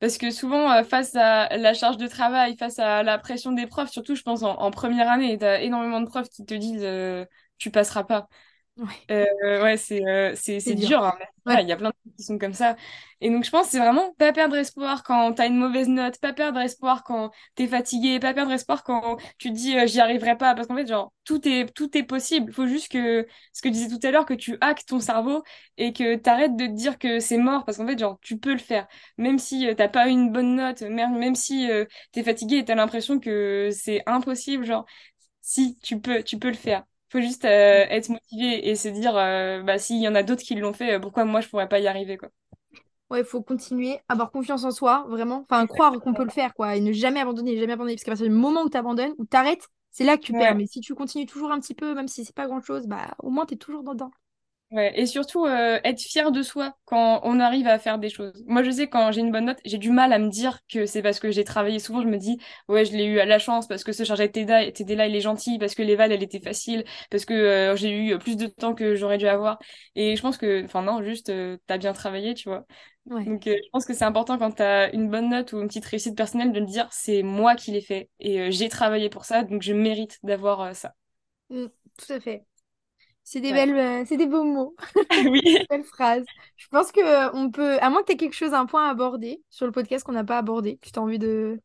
Parce que souvent, euh, face à la charge de travail, face à la pression des profs, surtout, je pense, en, première année, t'as énormément de profs qui te disent euh, tu passeras pas. Ouais, Euh, ouais, c'est euh, c'est c'est dur. dur, hein, Ouais. il y a plein de trucs qui sont comme ça. Et donc, je pense que c'est vraiment pas perdre espoir quand t'as une mauvaise note, pas perdre espoir quand t'es fatigué, pas perdre espoir quand tu te dis euh, j'y arriverai pas. Parce qu'en fait, genre, tout est, tout est possible. Il faut juste que, ce que je disais tout à l'heure, que tu hackes ton cerveau et que t'arrêtes de te dire que c'est mort. Parce qu'en fait, genre, tu peux le faire. Même si t'as pas une bonne note, même, même si t'es fatigué et t'as l'impression que c'est impossible, genre, si, tu peux, tu peux le faire. Faut juste euh, être motivé et se dire, euh, bah, s'il y en a d'autres qui l'ont fait, euh, pourquoi moi je pourrais pas y arriver, quoi. Ouais, il faut continuer, avoir confiance en soi, vraiment. Enfin, croire qu'on peut le faire, quoi. Et ne jamais abandonner, jamais abandonner. Parce qu'à partir du moment où tu abandonnes, où tu arrêtes, c'est là que tu perds. Mais si tu continues toujours un petit peu, même si c'est pas grand-chose, bah au moins tu es toujours dedans. Ouais, et surtout euh, être fier de soi quand on arrive à faire des choses. Moi, je sais, quand j'ai une bonne note, j'ai du mal à me dire que c'est parce que j'ai travaillé. Souvent, je me dis, ouais, je l'ai eu à la chance parce que ce chargé de TEDA, TEDA, il est gentil, parce que l'éval, elle était facile, parce que euh, j'ai eu plus de temps que j'aurais dû avoir. Et je pense que, enfin, non, juste, euh, t'as bien travaillé, tu vois. Ouais. Donc, je pense que c'est important quand t'as une bonne note ou une petite réussite personnelle de dire, c'est moi qui l'ai fait et j'ai travaillé pour ça, donc je mérite d'avoir ça. Mm, tout à fait. C'est des Ouais. belles, euh, c'est des beaux mots, Oui. belles phrases. Je pense que euh, on peut, à moins que tu aies quelque chose, un point à aborder sur le podcast qu'on n'a pas abordé, que tu as envie de.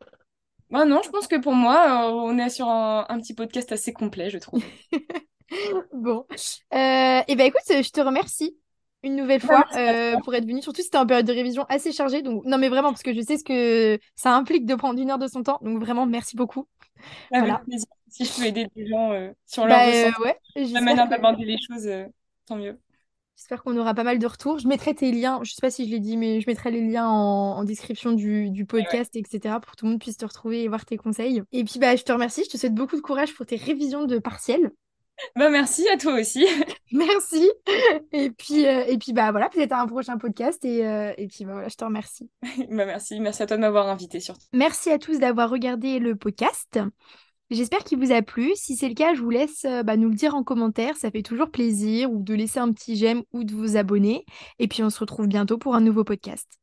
Moi, non, je pense que pour moi, euh, on est sur un, un petit podcast assez complet, je trouve. Bon. Euh, et ben écoute, je te remercie une nouvelle Bah, fois euh, pour être venue. Surtout si c'était en période de révision assez chargée. Donc, non, mais vraiment, parce que je sais ce que ça implique de prendre une heure de son temps. Donc, vraiment, merci beaucoup. Voilà. Plaisir. Si je peux aider des gens euh, sur leur Bah euh, ressenti, ouais, la manière que d'aborder les choses, euh, tant mieux. j'espère qu'on aura pas mal de retours. Je mettrai tes liens, je sais pas si je l'ai dit, mais je mettrai les liens en, en description du, du Ouais, ouais. podcast, etc. pour que tout le monde puisse te retrouver et voir tes conseils. Et puis bah je te remercie, je te souhaite beaucoup de courage pour tes révisions de partiel. Bah, merci à toi aussi. Merci. Et puis, euh, et puis bah voilà, peut-être à un prochain podcast. Et, euh, et puis bah, voilà, je te remercie. Bah, merci. Merci à toi de m'avoir invité surtout. Merci à tous d'avoir regardé le podcast. J'espère qu'il vous a plu. Si c'est le cas, je vous laisse euh, bah, nous le dire en commentaire. Ça fait toujours plaisir. Ou de laisser un petit j'aime ou de vous abonner. Et puis on se retrouve bientôt pour un nouveau podcast.